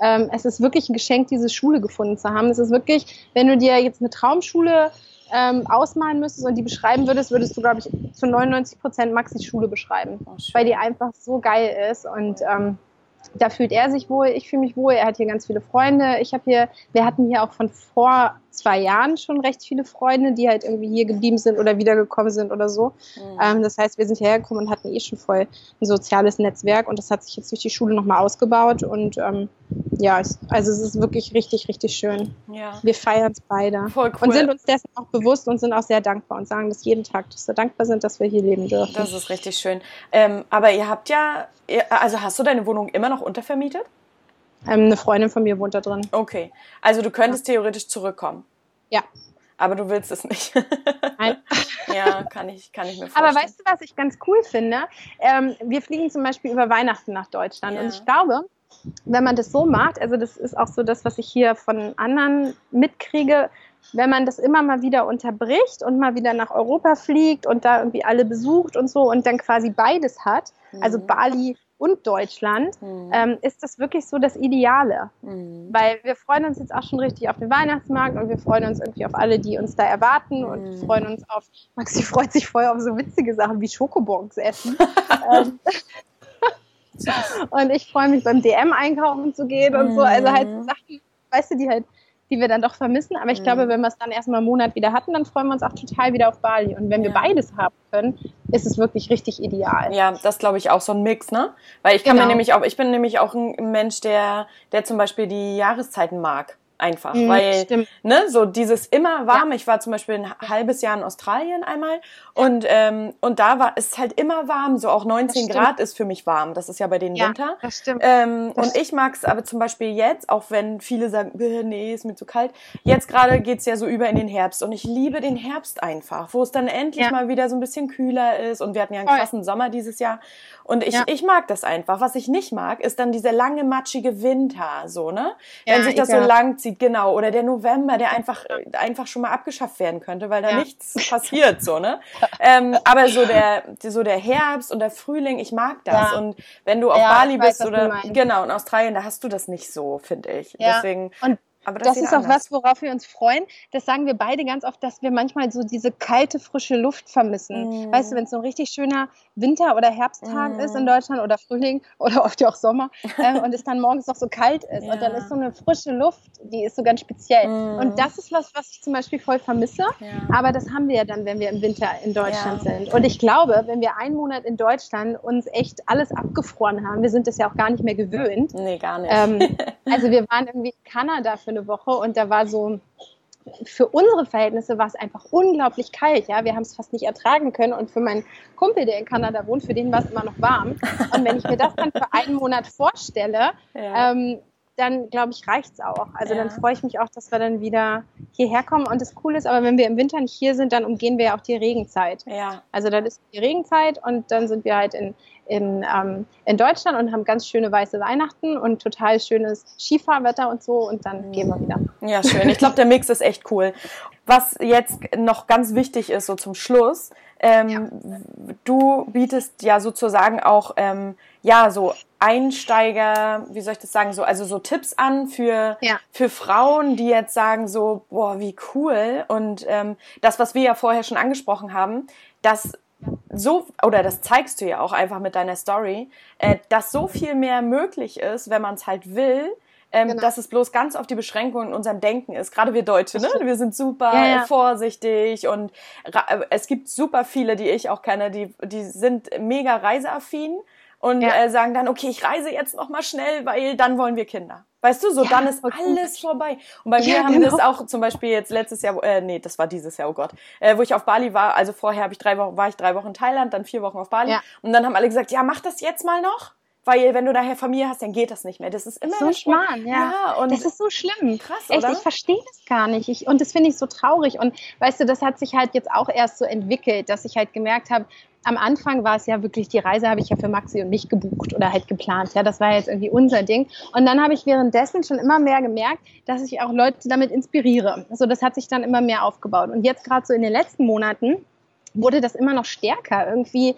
Ähm, es ist wirklich ein Geschenk, diese Schule gefunden zu haben. Es ist wirklich, wenn du dir jetzt eine Traumschule ähm, ausmalen müsstest und die beschreiben würdest, würdest du, glaube ich, zu 99 Prozent Maxis Schule beschreiben, oh, weil die einfach so geil ist und ähm, da fühlt er sich wohl, ich fühle mich wohl, er hat hier ganz viele Freunde. Ich habe hier, wir hatten hier auch von vor zwei Jahren schon recht viele Freunde, die halt irgendwie hier geblieben sind oder wiedergekommen sind oder so. Mhm. Ähm, das heißt, wir sind hierher gekommen und hatten eh schon voll ein soziales Netzwerk und das hat sich jetzt durch die Schule nochmal ausgebaut und ähm, ja, also es ist wirklich richtig, richtig schön. Ja. Wir feiern es beide Voll cool. und sind uns dessen auch bewusst und sind auch sehr dankbar und sagen das jeden Tag, dass wir dankbar sind, dass wir hier leben dürfen. Das ist richtig schön. Ähm, aber ihr habt ja, also hast du deine Wohnung immer noch untervermietet? Ähm, eine Freundin von mir wohnt da drin. Okay. Also du könntest ja. theoretisch zurückkommen. Ja. Aber du willst es nicht. Nein. ja, kann ich, kann ich mir vorstellen. Aber weißt du, was ich ganz cool finde? Ähm, wir fliegen zum Beispiel über Weihnachten nach Deutschland. Ja. Und ich glaube, wenn man das so macht, also das ist auch so das, was ich hier von anderen mitkriege, wenn man das immer mal wieder unterbricht und mal wieder nach Europa fliegt und da irgendwie alle besucht und so und dann quasi beides hat, also mhm. Bali und Deutschland, mhm. ähm, ist das wirklich so das Ideale. Mhm. Weil wir freuen uns jetzt auch schon richtig auf den Weihnachtsmarkt und wir freuen uns irgendwie auf alle, die uns da erwarten mhm. und freuen uns auf, Maxi freut sich voll auf so witzige Sachen wie Schokobons essen. ähm, und ich freue mich beim DM einkaufen zu gehen und so. Also halt Mhm. Sachen, weißt du, die halt, die wir dann doch vermissen. Aber ich Mhm. glaube, wenn wir es dann erstmal einen Monat wieder hatten, dann freuen wir uns auch total wieder auf Bali. Und wenn wir Ja. beides haben können, ist es wirklich richtig ideal. Ja, das glaube ich auch so ein Mix, ne? Weil ich kann mir Genau. nämlich auch, ich bin nämlich auch ein Mensch, der, der zum Beispiel die Jahreszeiten mag. Einfach, Mhm, weil, stimmt. ne, so dieses immer warm. Ich war zum Beispiel ein halbes Jahr in Australien einmal und, ähm, und da war es halt immer warm, so auch 19 Das stimmt. Grad ist für mich warm. Das ist ja bei denen Ja, Winter. das stimmt. Ähm, Das und ich mag es aber zum Beispiel jetzt, auch wenn viele sagen, "Bäh, nee, ist mir zu kalt. Jetzt gerade geht's ja so über in den Herbst und ich liebe den Herbst einfach, wo es dann endlich Ja. mal wieder so ein bisschen kühler ist und wir hatten ja einen krassen Sommer dieses Jahr. Und ich, Ja. ich mag das einfach. Was ich nicht mag, ist dann dieser lange, matschige Winter, so, ne? Ja, Wenn sich das so lang zieht, genau. Oder der November, der einfach, äh, einfach schon mal abgeschafft werden könnte, weil da Ja. nichts passiert, so, ne? Ähm, aber so der, so der Herbst und der Frühling, ich mag das. Ja. Und wenn du auf Ja, Bali weiß, bist oder, genau, in Australien, da hast du das nicht so, finde ich. Ja. Deswegen, Und aber Das jeder ist auch anders. was, worauf wir uns freuen. Das sagen wir beide ganz oft, dass wir manchmal so diese kalte, frische Luft vermissen. Mm. Weißt du, wenn es so ein richtig schöner Winter- oder Herbsttag Mm. ist in Deutschland oder Frühling oder oft ja auch Sommer ähm, und es dann morgens noch so kalt ist und dann Ja. ist so eine frische Luft, die ist so ganz speziell. Mm. Und das ist was, was ich zum Beispiel voll vermisse. Ja. Aber das haben wir ja dann, wenn wir im Winter in Deutschland Ja. sind. Und ich glaube, wenn wir einen Monat in Deutschland uns echt alles abgefroren haben, wir sind das ja auch gar nicht mehr gewöhnt, Nee, gar nicht. ähm, also wir waren irgendwie in Kanada für eine Woche und da war so, für unsere Verhältnisse war es einfach unglaublich kalt. Ja, wir haben es fast nicht ertragen können und für meinen Kumpel, der in Kanada wohnt, für den war es immer noch warm. Und wenn ich mir das dann für einen Monat vorstelle, ja. ähm, dann glaube ich, reicht es auch. Also dann Ja. freue ich mich auch, dass wir dann wieder hierher kommen. Und das Coole ist aber, wenn wir im Winter nicht hier sind, dann umgehen wir ja auch die Regenzeit. ja. Also dann ist die Regenzeit und dann sind wir halt in, in, ähm, in Deutschland und haben ganz schöne weiße Weihnachten und total schönes Skifahrwetter und so und dann gehen wir wieder. Ja, schön. Ich glaube, der Mix ist echt cool. Was jetzt noch ganz wichtig ist, so zum Schluss, ähm, du bietest ja sozusagen auch, ähm, ja, so Einsteiger, wie soll ich das sagen, so, also so Tipps an für, Ja. für Frauen, die jetzt sagen so, boah, wie cool. Und ähm, das, was wir ja vorher schon angesprochen haben, dass so, oder das zeigst du ja auch einfach mit deiner Story, äh, dass so viel mehr möglich ist, wenn man es halt will, ähm, Genau. dass es bloß ganz auf die Beschränkung in unserem Denken ist. Gerade wir Deutsche, ne? Wir sind super Ja, ja. vorsichtig und äh, es gibt super viele, die ich auch kenne, die, die sind mega reiseaffin und Ja. äh, sagen dann, okay, ich reise jetzt noch mal schnell, weil dann wollen wir Kinder. Weißt du, so Ja, dann ist alles vorbei. Und bei mir Ja, haben genau. es auch zum Beispiel jetzt letztes Jahr, äh, nee, das war dieses Jahr, oh Gott, äh, wo ich auf Bali war. Also vorher habe ich drei Wochen, war ich drei Wochen in Thailand, dann vier Wochen auf Bali. Ja. Und dann haben alle gesagt, ja, mach das jetzt mal noch, weil wenn du daher Familie hast, dann geht das nicht mehr. Das ist immer So schmarrn, ja. ja und das ist so schlimm. krass, Echt, oder? ich verstehe das gar nicht. Ich, und das finde ich so traurig. Und weißt du, das hat sich halt jetzt auch erst so entwickelt, dass ich halt gemerkt habe, am Anfang war es ja wirklich, die Reise habe ich ja für Maxi und mich gebucht oder halt geplant. Ja, das war jetzt irgendwie unser Ding. Und dann habe ich währenddessen schon immer mehr gemerkt, dass ich auch Leute damit inspiriere. Also das hat sich dann immer mehr aufgebaut. Und jetzt gerade so in den letzten Monaten wurde das immer noch stärker. Irgendwie,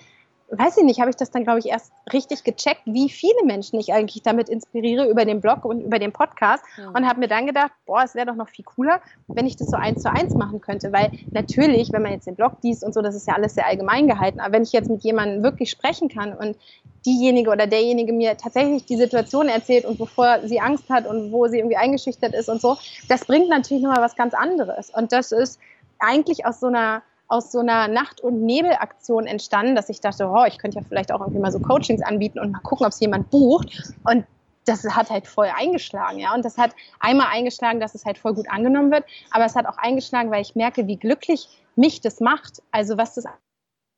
weiß ich nicht, habe ich das dann, glaube ich, erst richtig gecheckt, wie viele Menschen ich eigentlich damit inspiriere über den Blog und über den Podcast Ja. und habe mir dann gedacht, boah, es wäre doch noch viel cooler, wenn ich das so eins zu eins machen könnte, weil natürlich, wenn man jetzt den Blog liest und so, das ist ja alles sehr allgemein gehalten, aber wenn ich jetzt mit jemandem wirklich sprechen kann und diejenige oder derjenige mir tatsächlich die Situation erzählt und wovor sie Angst hat und wo sie irgendwie eingeschüchtert ist und so, das bringt natürlich nochmal was ganz anderes und das ist eigentlich aus so einer aus so einer Nacht- und Nebelaktion entstanden, dass ich dachte, oh, ich könnte ja vielleicht auch irgendwie mal so Coachings anbieten und mal gucken, ob es jemand bucht. Und das hat halt voll eingeschlagen, ja. Und das hat einmal eingeschlagen, dass es halt voll gut angenommen wird, aber es hat auch eingeschlagen, weil ich merke, wie glücklich mich das macht. Also was das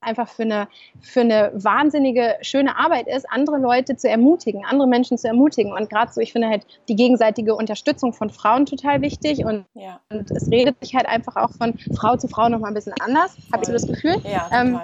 einfach für eine, für eine wahnsinnige, schöne Arbeit ist, andere Leute zu ermutigen, andere Menschen zu ermutigen. Und gerade so, ich finde halt die gegenseitige Unterstützung von Frauen total wichtig und, ja, und es redet sich halt einfach auch von Frau zu Frau nochmal ein bisschen anders, habe ich so das Gefühl. ja, Ähm.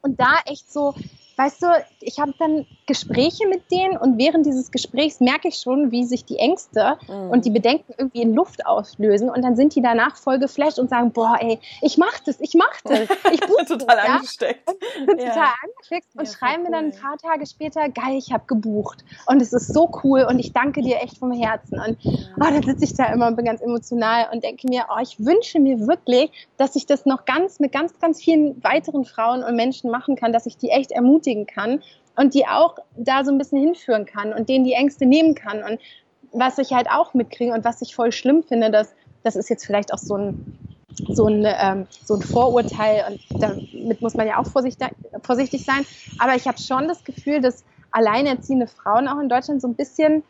Und da echt so, weißt du, ich habe dann Gespräche mit denen und während dieses Gesprächs merke ich schon, wie sich die Ängste Mhm. und die Bedenken irgendwie in Luft auslösen und dann sind die danach voll geflasht und sagen, boah, ey, ich mach das, ich mach das, ich buche total das, ja? angesteckt. sind Ja. total angefixt und Ja, voll schreiben mir dann ein cool. paar Tage später, geil, ich habe gebucht und es ist so cool und ich danke dir echt vom Herzen und oh, dann sitze ich da immer und bin ganz emotional und denke mir, oh, ich wünsche mir wirklich, dass ich das noch ganz mit ganz, ganz vielen weiteren Frauen und Menschen machen kann, dass ich die echt ermutigen kann und die auch da so ein bisschen hinführen kann und denen die Ängste nehmen kann. Und was ich halt auch mitkriege und was ich voll schlimm finde, dass das ist jetzt vielleicht auch so ein so ein, ähm, so ein Vorurteil und damit muss man ja auch vorsichtig, vorsichtig sein. Aber ich habe schon das Gefühl, dass alleinerziehende Frauen auch in Deutschland so ein bisschen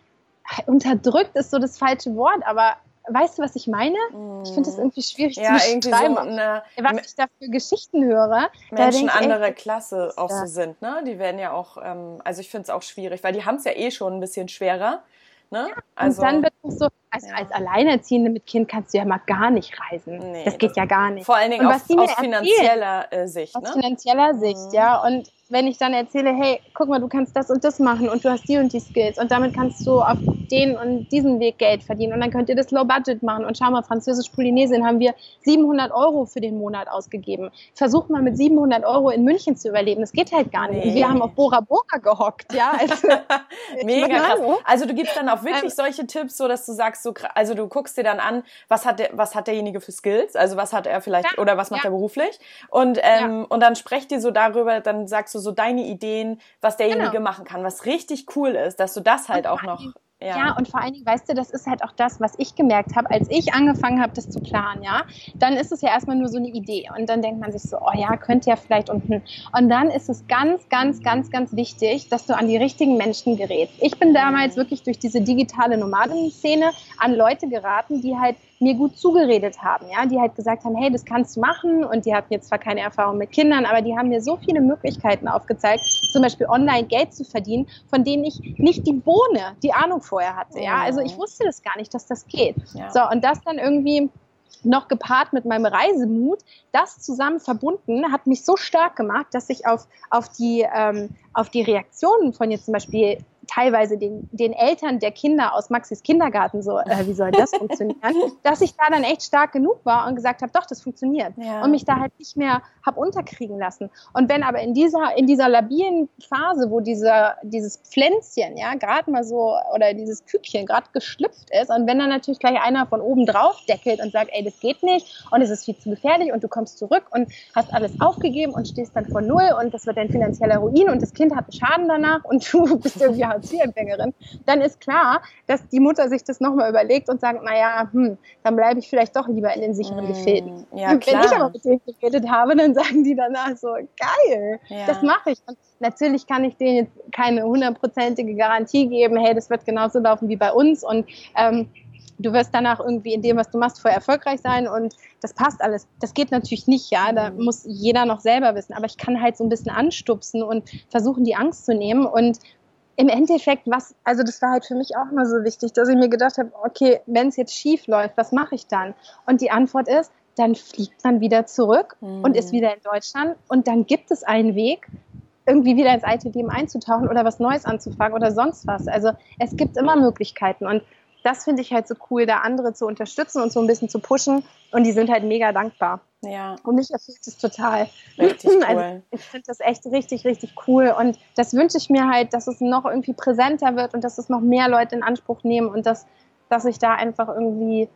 unterdrückt ist so das falsche Wort, aber weißt du, was ich meine? Ich finde das mm. irgendwie schwierig ja, zu beschreiben. So eine, was ich da für Geschichten höre. Menschen anderer Klasse auch so sind, ne? Die werden ja auch, ähm, also ich finde es auch schwierig, weil die haben es ja eh schon ein bisschen schwerer. Ne? Ja, also, und dann wird es so, also ja. als Alleinerziehende mit Kind kannst du ja mal gar nicht reisen. Nee, das geht das ja gar nicht. Vor allen Dingen aus, aus finanzieller äh, Sicht. Aus ne? finanzieller Sicht, mhm. ja. Und wenn ich dann erzähle, hey, guck mal, du kannst das und das machen und du hast die und die Skills und damit kannst du auf den und diesen Weg Geld verdienen und dann könnt ihr das Low Budget machen und schau mal, Französisch-Polynesien haben wir 700 Euro für den Monat ausgegeben. Versuch mal mit 700 Euro in München zu überleben. Das geht halt gar nicht. Nee. Wir haben auf Bora Bora gehockt, ja. Also, Mega krass. Also du gibst dann auch wirklich ähm, solche Tipps, so dass du sagst, so, also du guckst dir dann an, was hat der, was hat derjenige für Skills, also was hat er vielleicht ja, oder was macht ja. er beruflich und ähm, ja. und dann sprecht ihr so darüber, dann sagst du so deine Ideen, was derjenige genau. machen kann, was richtig cool ist, dass du das halt auch noch ja. ja. und vor allen Dingen, weißt du, das ist halt auch das, was ich gemerkt habe, als ich angefangen habe, das zu planen, ja. Dann ist es ja erstmal nur so eine Idee und dann denkt man sich so, oh ja, könnte ja vielleicht unten. Und dann ist es ganz, ganz, ganz, ganz wichtig, dass du an die richtigen Menschen gerätst. Ich bin damals wirklich durch diese digitale Nomadenszene an Leute geraten, die halt mir gut zugeredet haben, ja, die halt gesagt haben, hey, das kannst du machen und die hatten jetzt zwar keine Erfahrung mit Kindern, aber die haben mir so viele Möglichkeiten aufgezeigt, zum Beispiel online Geld zu verdienen, von denen ich nicht die Bohne, die Ahnung vorher hatte, ja, also ich wusste das gar nicht, dass das geht. Ja. So, und das dann irgendwie noch gepaart mit meinem Reisemut, das zusammen verbunden, hat mich so stark gemacht, dass ich auf, auf, die, ähm, auf die Reaktionen von jetzt zum Beispiel teilweise den, den Eltern der Kinder aus Maxis Kindergarten so, äh, wie soll das funktionieren, dass ich da dann echt stark genug war und gesagt habe, doch, das funktioniert. Ja. Und mich da halt nicht mehr habe unterkriegen lassen. Und wenn aber in dieser, in dieser labilen Phase, wo dieser, dieses Pflänzchen, ja, gerade mal so, oder dieses Kübchen gerade geschlüpft ist, und wenn dann natürlich gleich einer von oben drauf deckelt und sagt, ey, das geht nicht und es ist viel zu gefährlich und du kommst zurück und hast alles aufgegeben und stehst dann vor Null und das wird dein finanzieller Ruin und das Kind hat einen Schaden danach und du bist irgendwie Hartz-IV-Empfängerin, dann ist klar, dass die Mutter sich das nochmal überlegt und sagt, naja, hm, dann bleibe ich vielleicht doch lieber in den sicheren mm, Gefäden. Ja, Wenn ich aber mit denen geredet habe, dann sagen die danach so, geil, ja. das mache ich. Und natürlich kann ich denen jetzt keine hundertprozentige Garantie geben, hey, das wird genauso laufen wie bei uns und ähm, du wirst danach irgendwie in dem, was du machst, voll erfolgreich sein und das passt alles. Das geht natürlich nicht, ja, da mhm. muss jeder noch selber wissen, aber ich kann halt so ein bisschen anstupsen und versuchen, die Angst zu nehmen und im Endeffekt, was, also das war halt für mich auch immer so wichtig, dass ich mir gedacht habe, okay, wenn es jetzt schief läuft, was mache ich dann? Und die Antwort ist, dann fliegt man wieder zurück mhm. und ist wieder in Deutschland und dann gibt es einen Weg, irgendwie wieder ins alte Leben einzutauchen oder was Neues anzufangen oder sonst was. Also es gibt immer Möglichkeiten und das finde ich halt so cool, da andere zu unterstützen und so ein bisschen zu pushen und die sind halt mega dankbar. Ja. Und mich erfüllt es total. Richtig cool. Also ich finde das echt richtig, richtig cool. Und das wünsche ich mir halt, dass es noch irgendwie präsenter wird und dass es noch mehr Leute in Anspruch nehmen und dass, dass ich da einfach irgendwie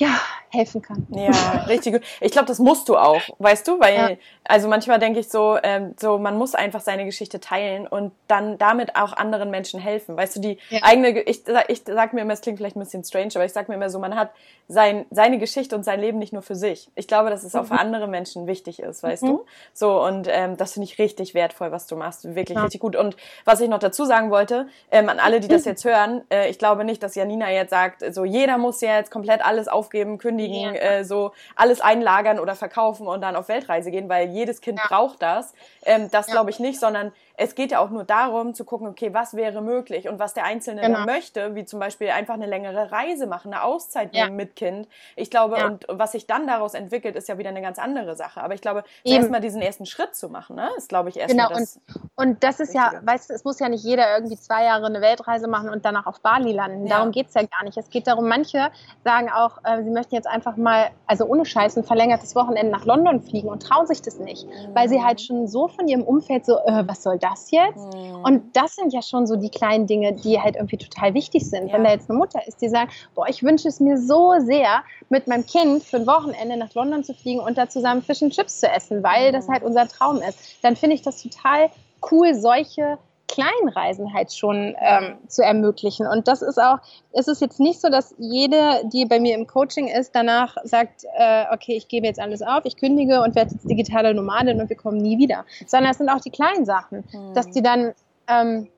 ja, helfen kann. Ja, richtig gut. Ich glaube, das musst du auch, weißt du, weil ja. also manchmal denke ich so, ähm, so man muss einfach seine Geschichte teilen und dann damit auch anderen Menschen helfen. Weißt du, die ja. eigene, ich, ich sag mir immer, es klingt vielleicht ein bisschen strange, aber ich sag mir immer so, man hat sein, seine Geschichte und sein Leben nicht nur für sich. Ich glaube, dass es auch für mhm. andere Menschen wichtig ist, weißt mhm. du. So und ähm, das finde ich richtig wertvoll, was du machst, wirklich ja. richtig gut. Und was ich noch dazu sagen wollte, ähm, an alle, die das jetzt hören, äh, ich glaube nicht, dass Janina jetzt sagt, so jeder muss jetzt komplett alles aufgeben, kündigen, ja. äh, so alles einlagern oder verkaufen und dann auf Weltreise gehen, weil jedes Kind braucht das. Ähm, das glaube ich nicht, sondern es geht ja auch nur darum zu gucken, okay, was wäre möglich und was der Einzelne genau. möchte, wie zum Beispiel einfach eine längere Reise machen, eine Auszeit nehmen ja. mit Kind. Ich glaube, ja. und was sich dann daraus entwickelt, ist ja wieder eine ganz andere Sache. Aber ich glaube, erstmal diesen ersten Schritt zu machen, ne, ist, glaube ich, erstmal genau. das. Und, und das ist Richtige. ja, weißt du, es muss ja nicht jeder irgendwie zwei Jahre eine Weltreise machen und danach auf Bali landen. Ja. Darum geht's ja gar nicht. Es geht darum, manche sagen auch, äh, sie möchten jetzt einfach mal, also ohne Scheiß, ein verlängertes Wochenende nach London fliegen und trauen sich das nicht, mhm. weil sie halt schon so von ihrem Umfeld so, äh, was soll das jetzt? Mhm. Und das sind ja schon so die kleinen Dinge, die halt irgendwie total wichtig sind. Ja. Wenn da jetzt eine Mutter ist, die sagt, boah, ich wünsche es mir so sehr, mit meinem Kind für ein Wochenende nach London zu fliegen und da zusammen Fish and Chips zu essen, weil mhm. das halt unser Traum ist, dann finde ich das total cool, solche Kleinreisen halt schon ähm, zu ermöglichen. Und das ist auch, es ist jetzt nicht so, dass jede, die bei mir im Coaching ist, danach sagt, äh, okay, ich gebe jetzt alles auf, ich kündige und werde jetzt digitale Nomadin und wir kommen nie wieder. Sondern es sind auch die kleinen Sachen, mhm. dass die dann, ähm,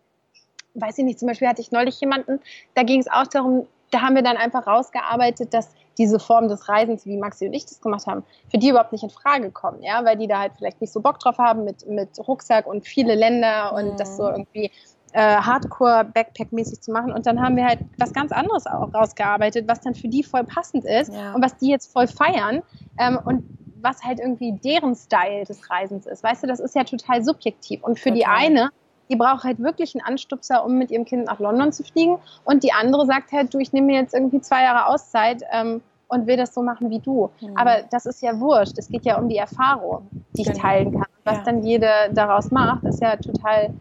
weiß ich nicht, zum Beispiel hatte ich neulich jemanden, da ging es auch darum, da haben wir dann einfach rausgearbeitet, dass diese Form des Reisens, wie Maxi und ich das gemacht haben, für die überhaupt nicht in Frage kommen, ja, weil die da halt vielleicht nicht so Bock drauf haben mit, mit Rucksack und viele Länder und mhm. das so irgendwie äh, Hardcore-Backpack-mäßig zu machen. Und dann haben wir halt was ganz anderes auch rausgearbeitet, was dann für die voll passend ist ja. und was die jetzt voll feiern ähm, und was halt irgendwie deren Style des Reisens ist. Weißt du, das ist ja total subjektiv. Und für total. die eine die braucht halt wirklich einen Anstupser, um mit ihrem Kind nach London zu fliegen. Und die andere sagt halt, du, ich nehme mir jetzt irgendwie zwei Jahre Auszeit ähm, und will das so machen wie du. Mhm. Aber das ist ja wurscht. Es geht ja um die Erfahrung, die ich genau. teilen kann. Was ja. dann jede daraus macht, ist ja total,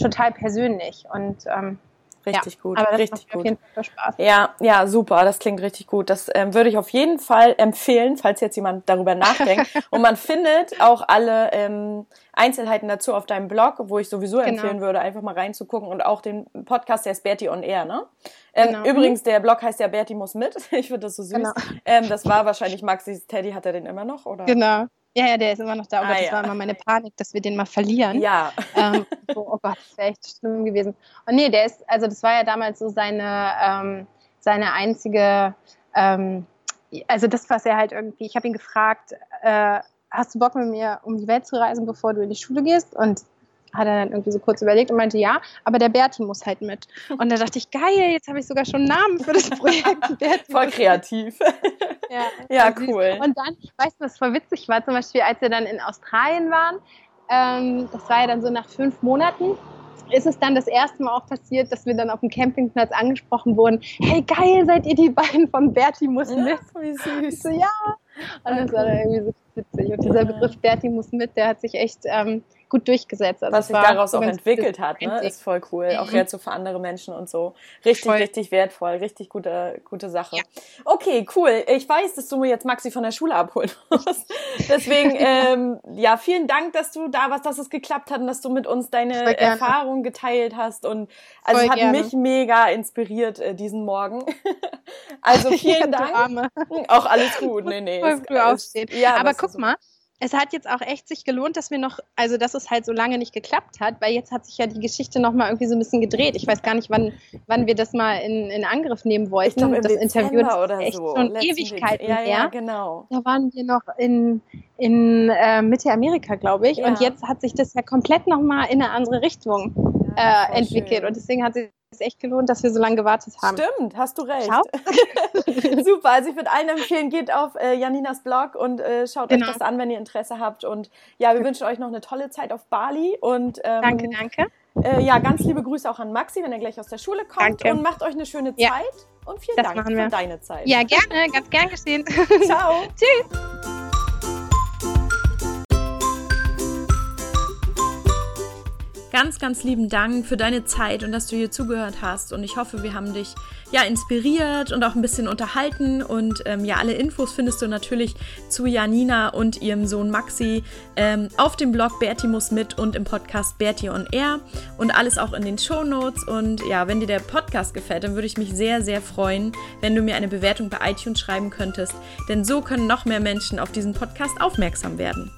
total persönlich. Und ähm, Richtig ja, gut, aber das richtig macht gut. Auf jeden Fall Spaß. Ja, ja, super, das klingt richtig gut. Das ähm, würde ich auf jeden Fall empfehlen, falls jetzt jemand darüber nachdenkt. Und man findet auch alle ähm, Einzelheiten dazu auf deinem Blog, wo ich sowieso genau. empfehlen würde, einfach mal reinzugucken und auch den Podcast, der ist Bertie on Air, ne? Ähm, genau. Übrigens, der Blog heißt ja Bertie muss mit. Ich finde das so süß. Genau. Ähm, das war wahrscheinlich Maxis Teddy, hat er den immer noch, oder? Genau. Ja, ja, der ist immer noch da. Oh ah, Gott, das ja. war immer meine Panik, dass wir den mal verlieren. Ja. Ähm, so, oh Gott, das wäre echt schlimm gewesen. Und nee, der ist, also das war ja damals so seine, ähm, seine einzige, ähm, also das, was er halt irgendwie, ich habe ihn gefragt, äh, hast du Bock mit mir um die Welt zu reisen, bevor du in die Schule gehst? Und hat er dann irgendwie so kurz überlegt und meinte, ja, aber der Berti muss halt mit. Und da dachte ich, geil, jetzt habe ich sogar schon einen Namen für das Projekt. Berti voll kreativ. ja, ja cool. Und dann, weißt du, was voll witzig war, zum Beispiel, als wir dann in Australien waren, ähm, das war ja dann so nach fünf Monaten, ist es dann das erste Mal auch passiert, dass wir dann auf dem Campingplatz angesprochen wurden, hey geil, seid ihr die beiden von Berti muss mit? Ja, wie süß. So, ja. Und das war dann irgendwie so witzig. Und dieser Begriff Berti muss mit, der hat sich echt ähm, gut durchgesetzt. Also Was sich daraus auch entwickelt hat, ne? ist voll cool. Mhm. Auch jetzt so für andere Menschen und so. Richtig, voll. richtig wertvoll. Richtig gute, gute Sache. Ja. Okay, cool. Ich weiß, dass du mir jetzt Maxi von der Schule abholen musst. Deswegen, ähm, ja, vielen Dank, dass du da warst, dass es geklappt hat und dass du mit uns deine Erfahrungen geteilt hast. Und also hat gerne. mich mega inspiriert äh, diesen Morgen. also vielen ja, Dank. Auch alles gut. Nee, nee. Früh aufstehen. Ja, Aber guck mal, es hat jetzt auch echt sich gelohnt, dass wir noch, also dass es halt so lange nicht geklappt hat, weil jetzt hat sich ja die Geschichte noch mal irgendwie so ein bisschen gedreht. Ich weiß gar nicht, wann, wann wir das mal in, in Angriff nehmen wollten. Glaub, das Interview oder echt so. schon Letzten Ewigkeiten ja, ja, genau. Da waren wir noch in, in äh, Mitte Amerika, glaube ich. Ja. Und jetzt hat sich das ja komplett noch mal in eine andere Richtung ja, äh, entwickelt. Schön. Und deswegen hat sich ist echt gelohnt, dass wir so lange gewartet haben. Stimmt, hast du recht. Super, also ich würde allen empfehlen, geht auf äh, Janinas Blog und äh, schaut genau. euch das an, wenn ihr Interesse habt. Und ja, wir wünschen euch noch eine tolle Zeit auf Bali. Und, ähm, danke, danke. Äh, ja, ganz liebe Grüße auch an Maxi, wenn er gleich aus der Schule kommt. Danke. Und macht euch eine schöne Zeit. Ja. Und vielen das Dank für deine Zeit. Ja, gerne, ganz gern geschehen. Ciao. Tschüss. Ganz, ganz lieben Dank für deine Zeit und dass du hier zugehört hast. Und ich hoffe, wir haben dich ja inspiriert und auch ein bisschen unterhalten. Und ähm, ja, alle Infos findest du natürlich zu Janina und ihrem Sohn Maxi ähm, auf dem Blog Berti muss mit und im Podcast Berti on Air und alles auch in den Show Notes. Und ja, wenn dir der Podcast gefällt, dann würde ich mich sehr, sehr freuen, wenn du mir eine Bewertung bei iTunes schreiben könntest. Denn so können noch mehr Menschen auf diesen Podcast aufmerksam werden.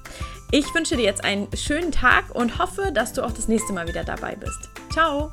Ich wünsche dir jetzt einen schönen Tag und hoffe, dass du auch das nächste Mal wieder dabei bist. Ciao!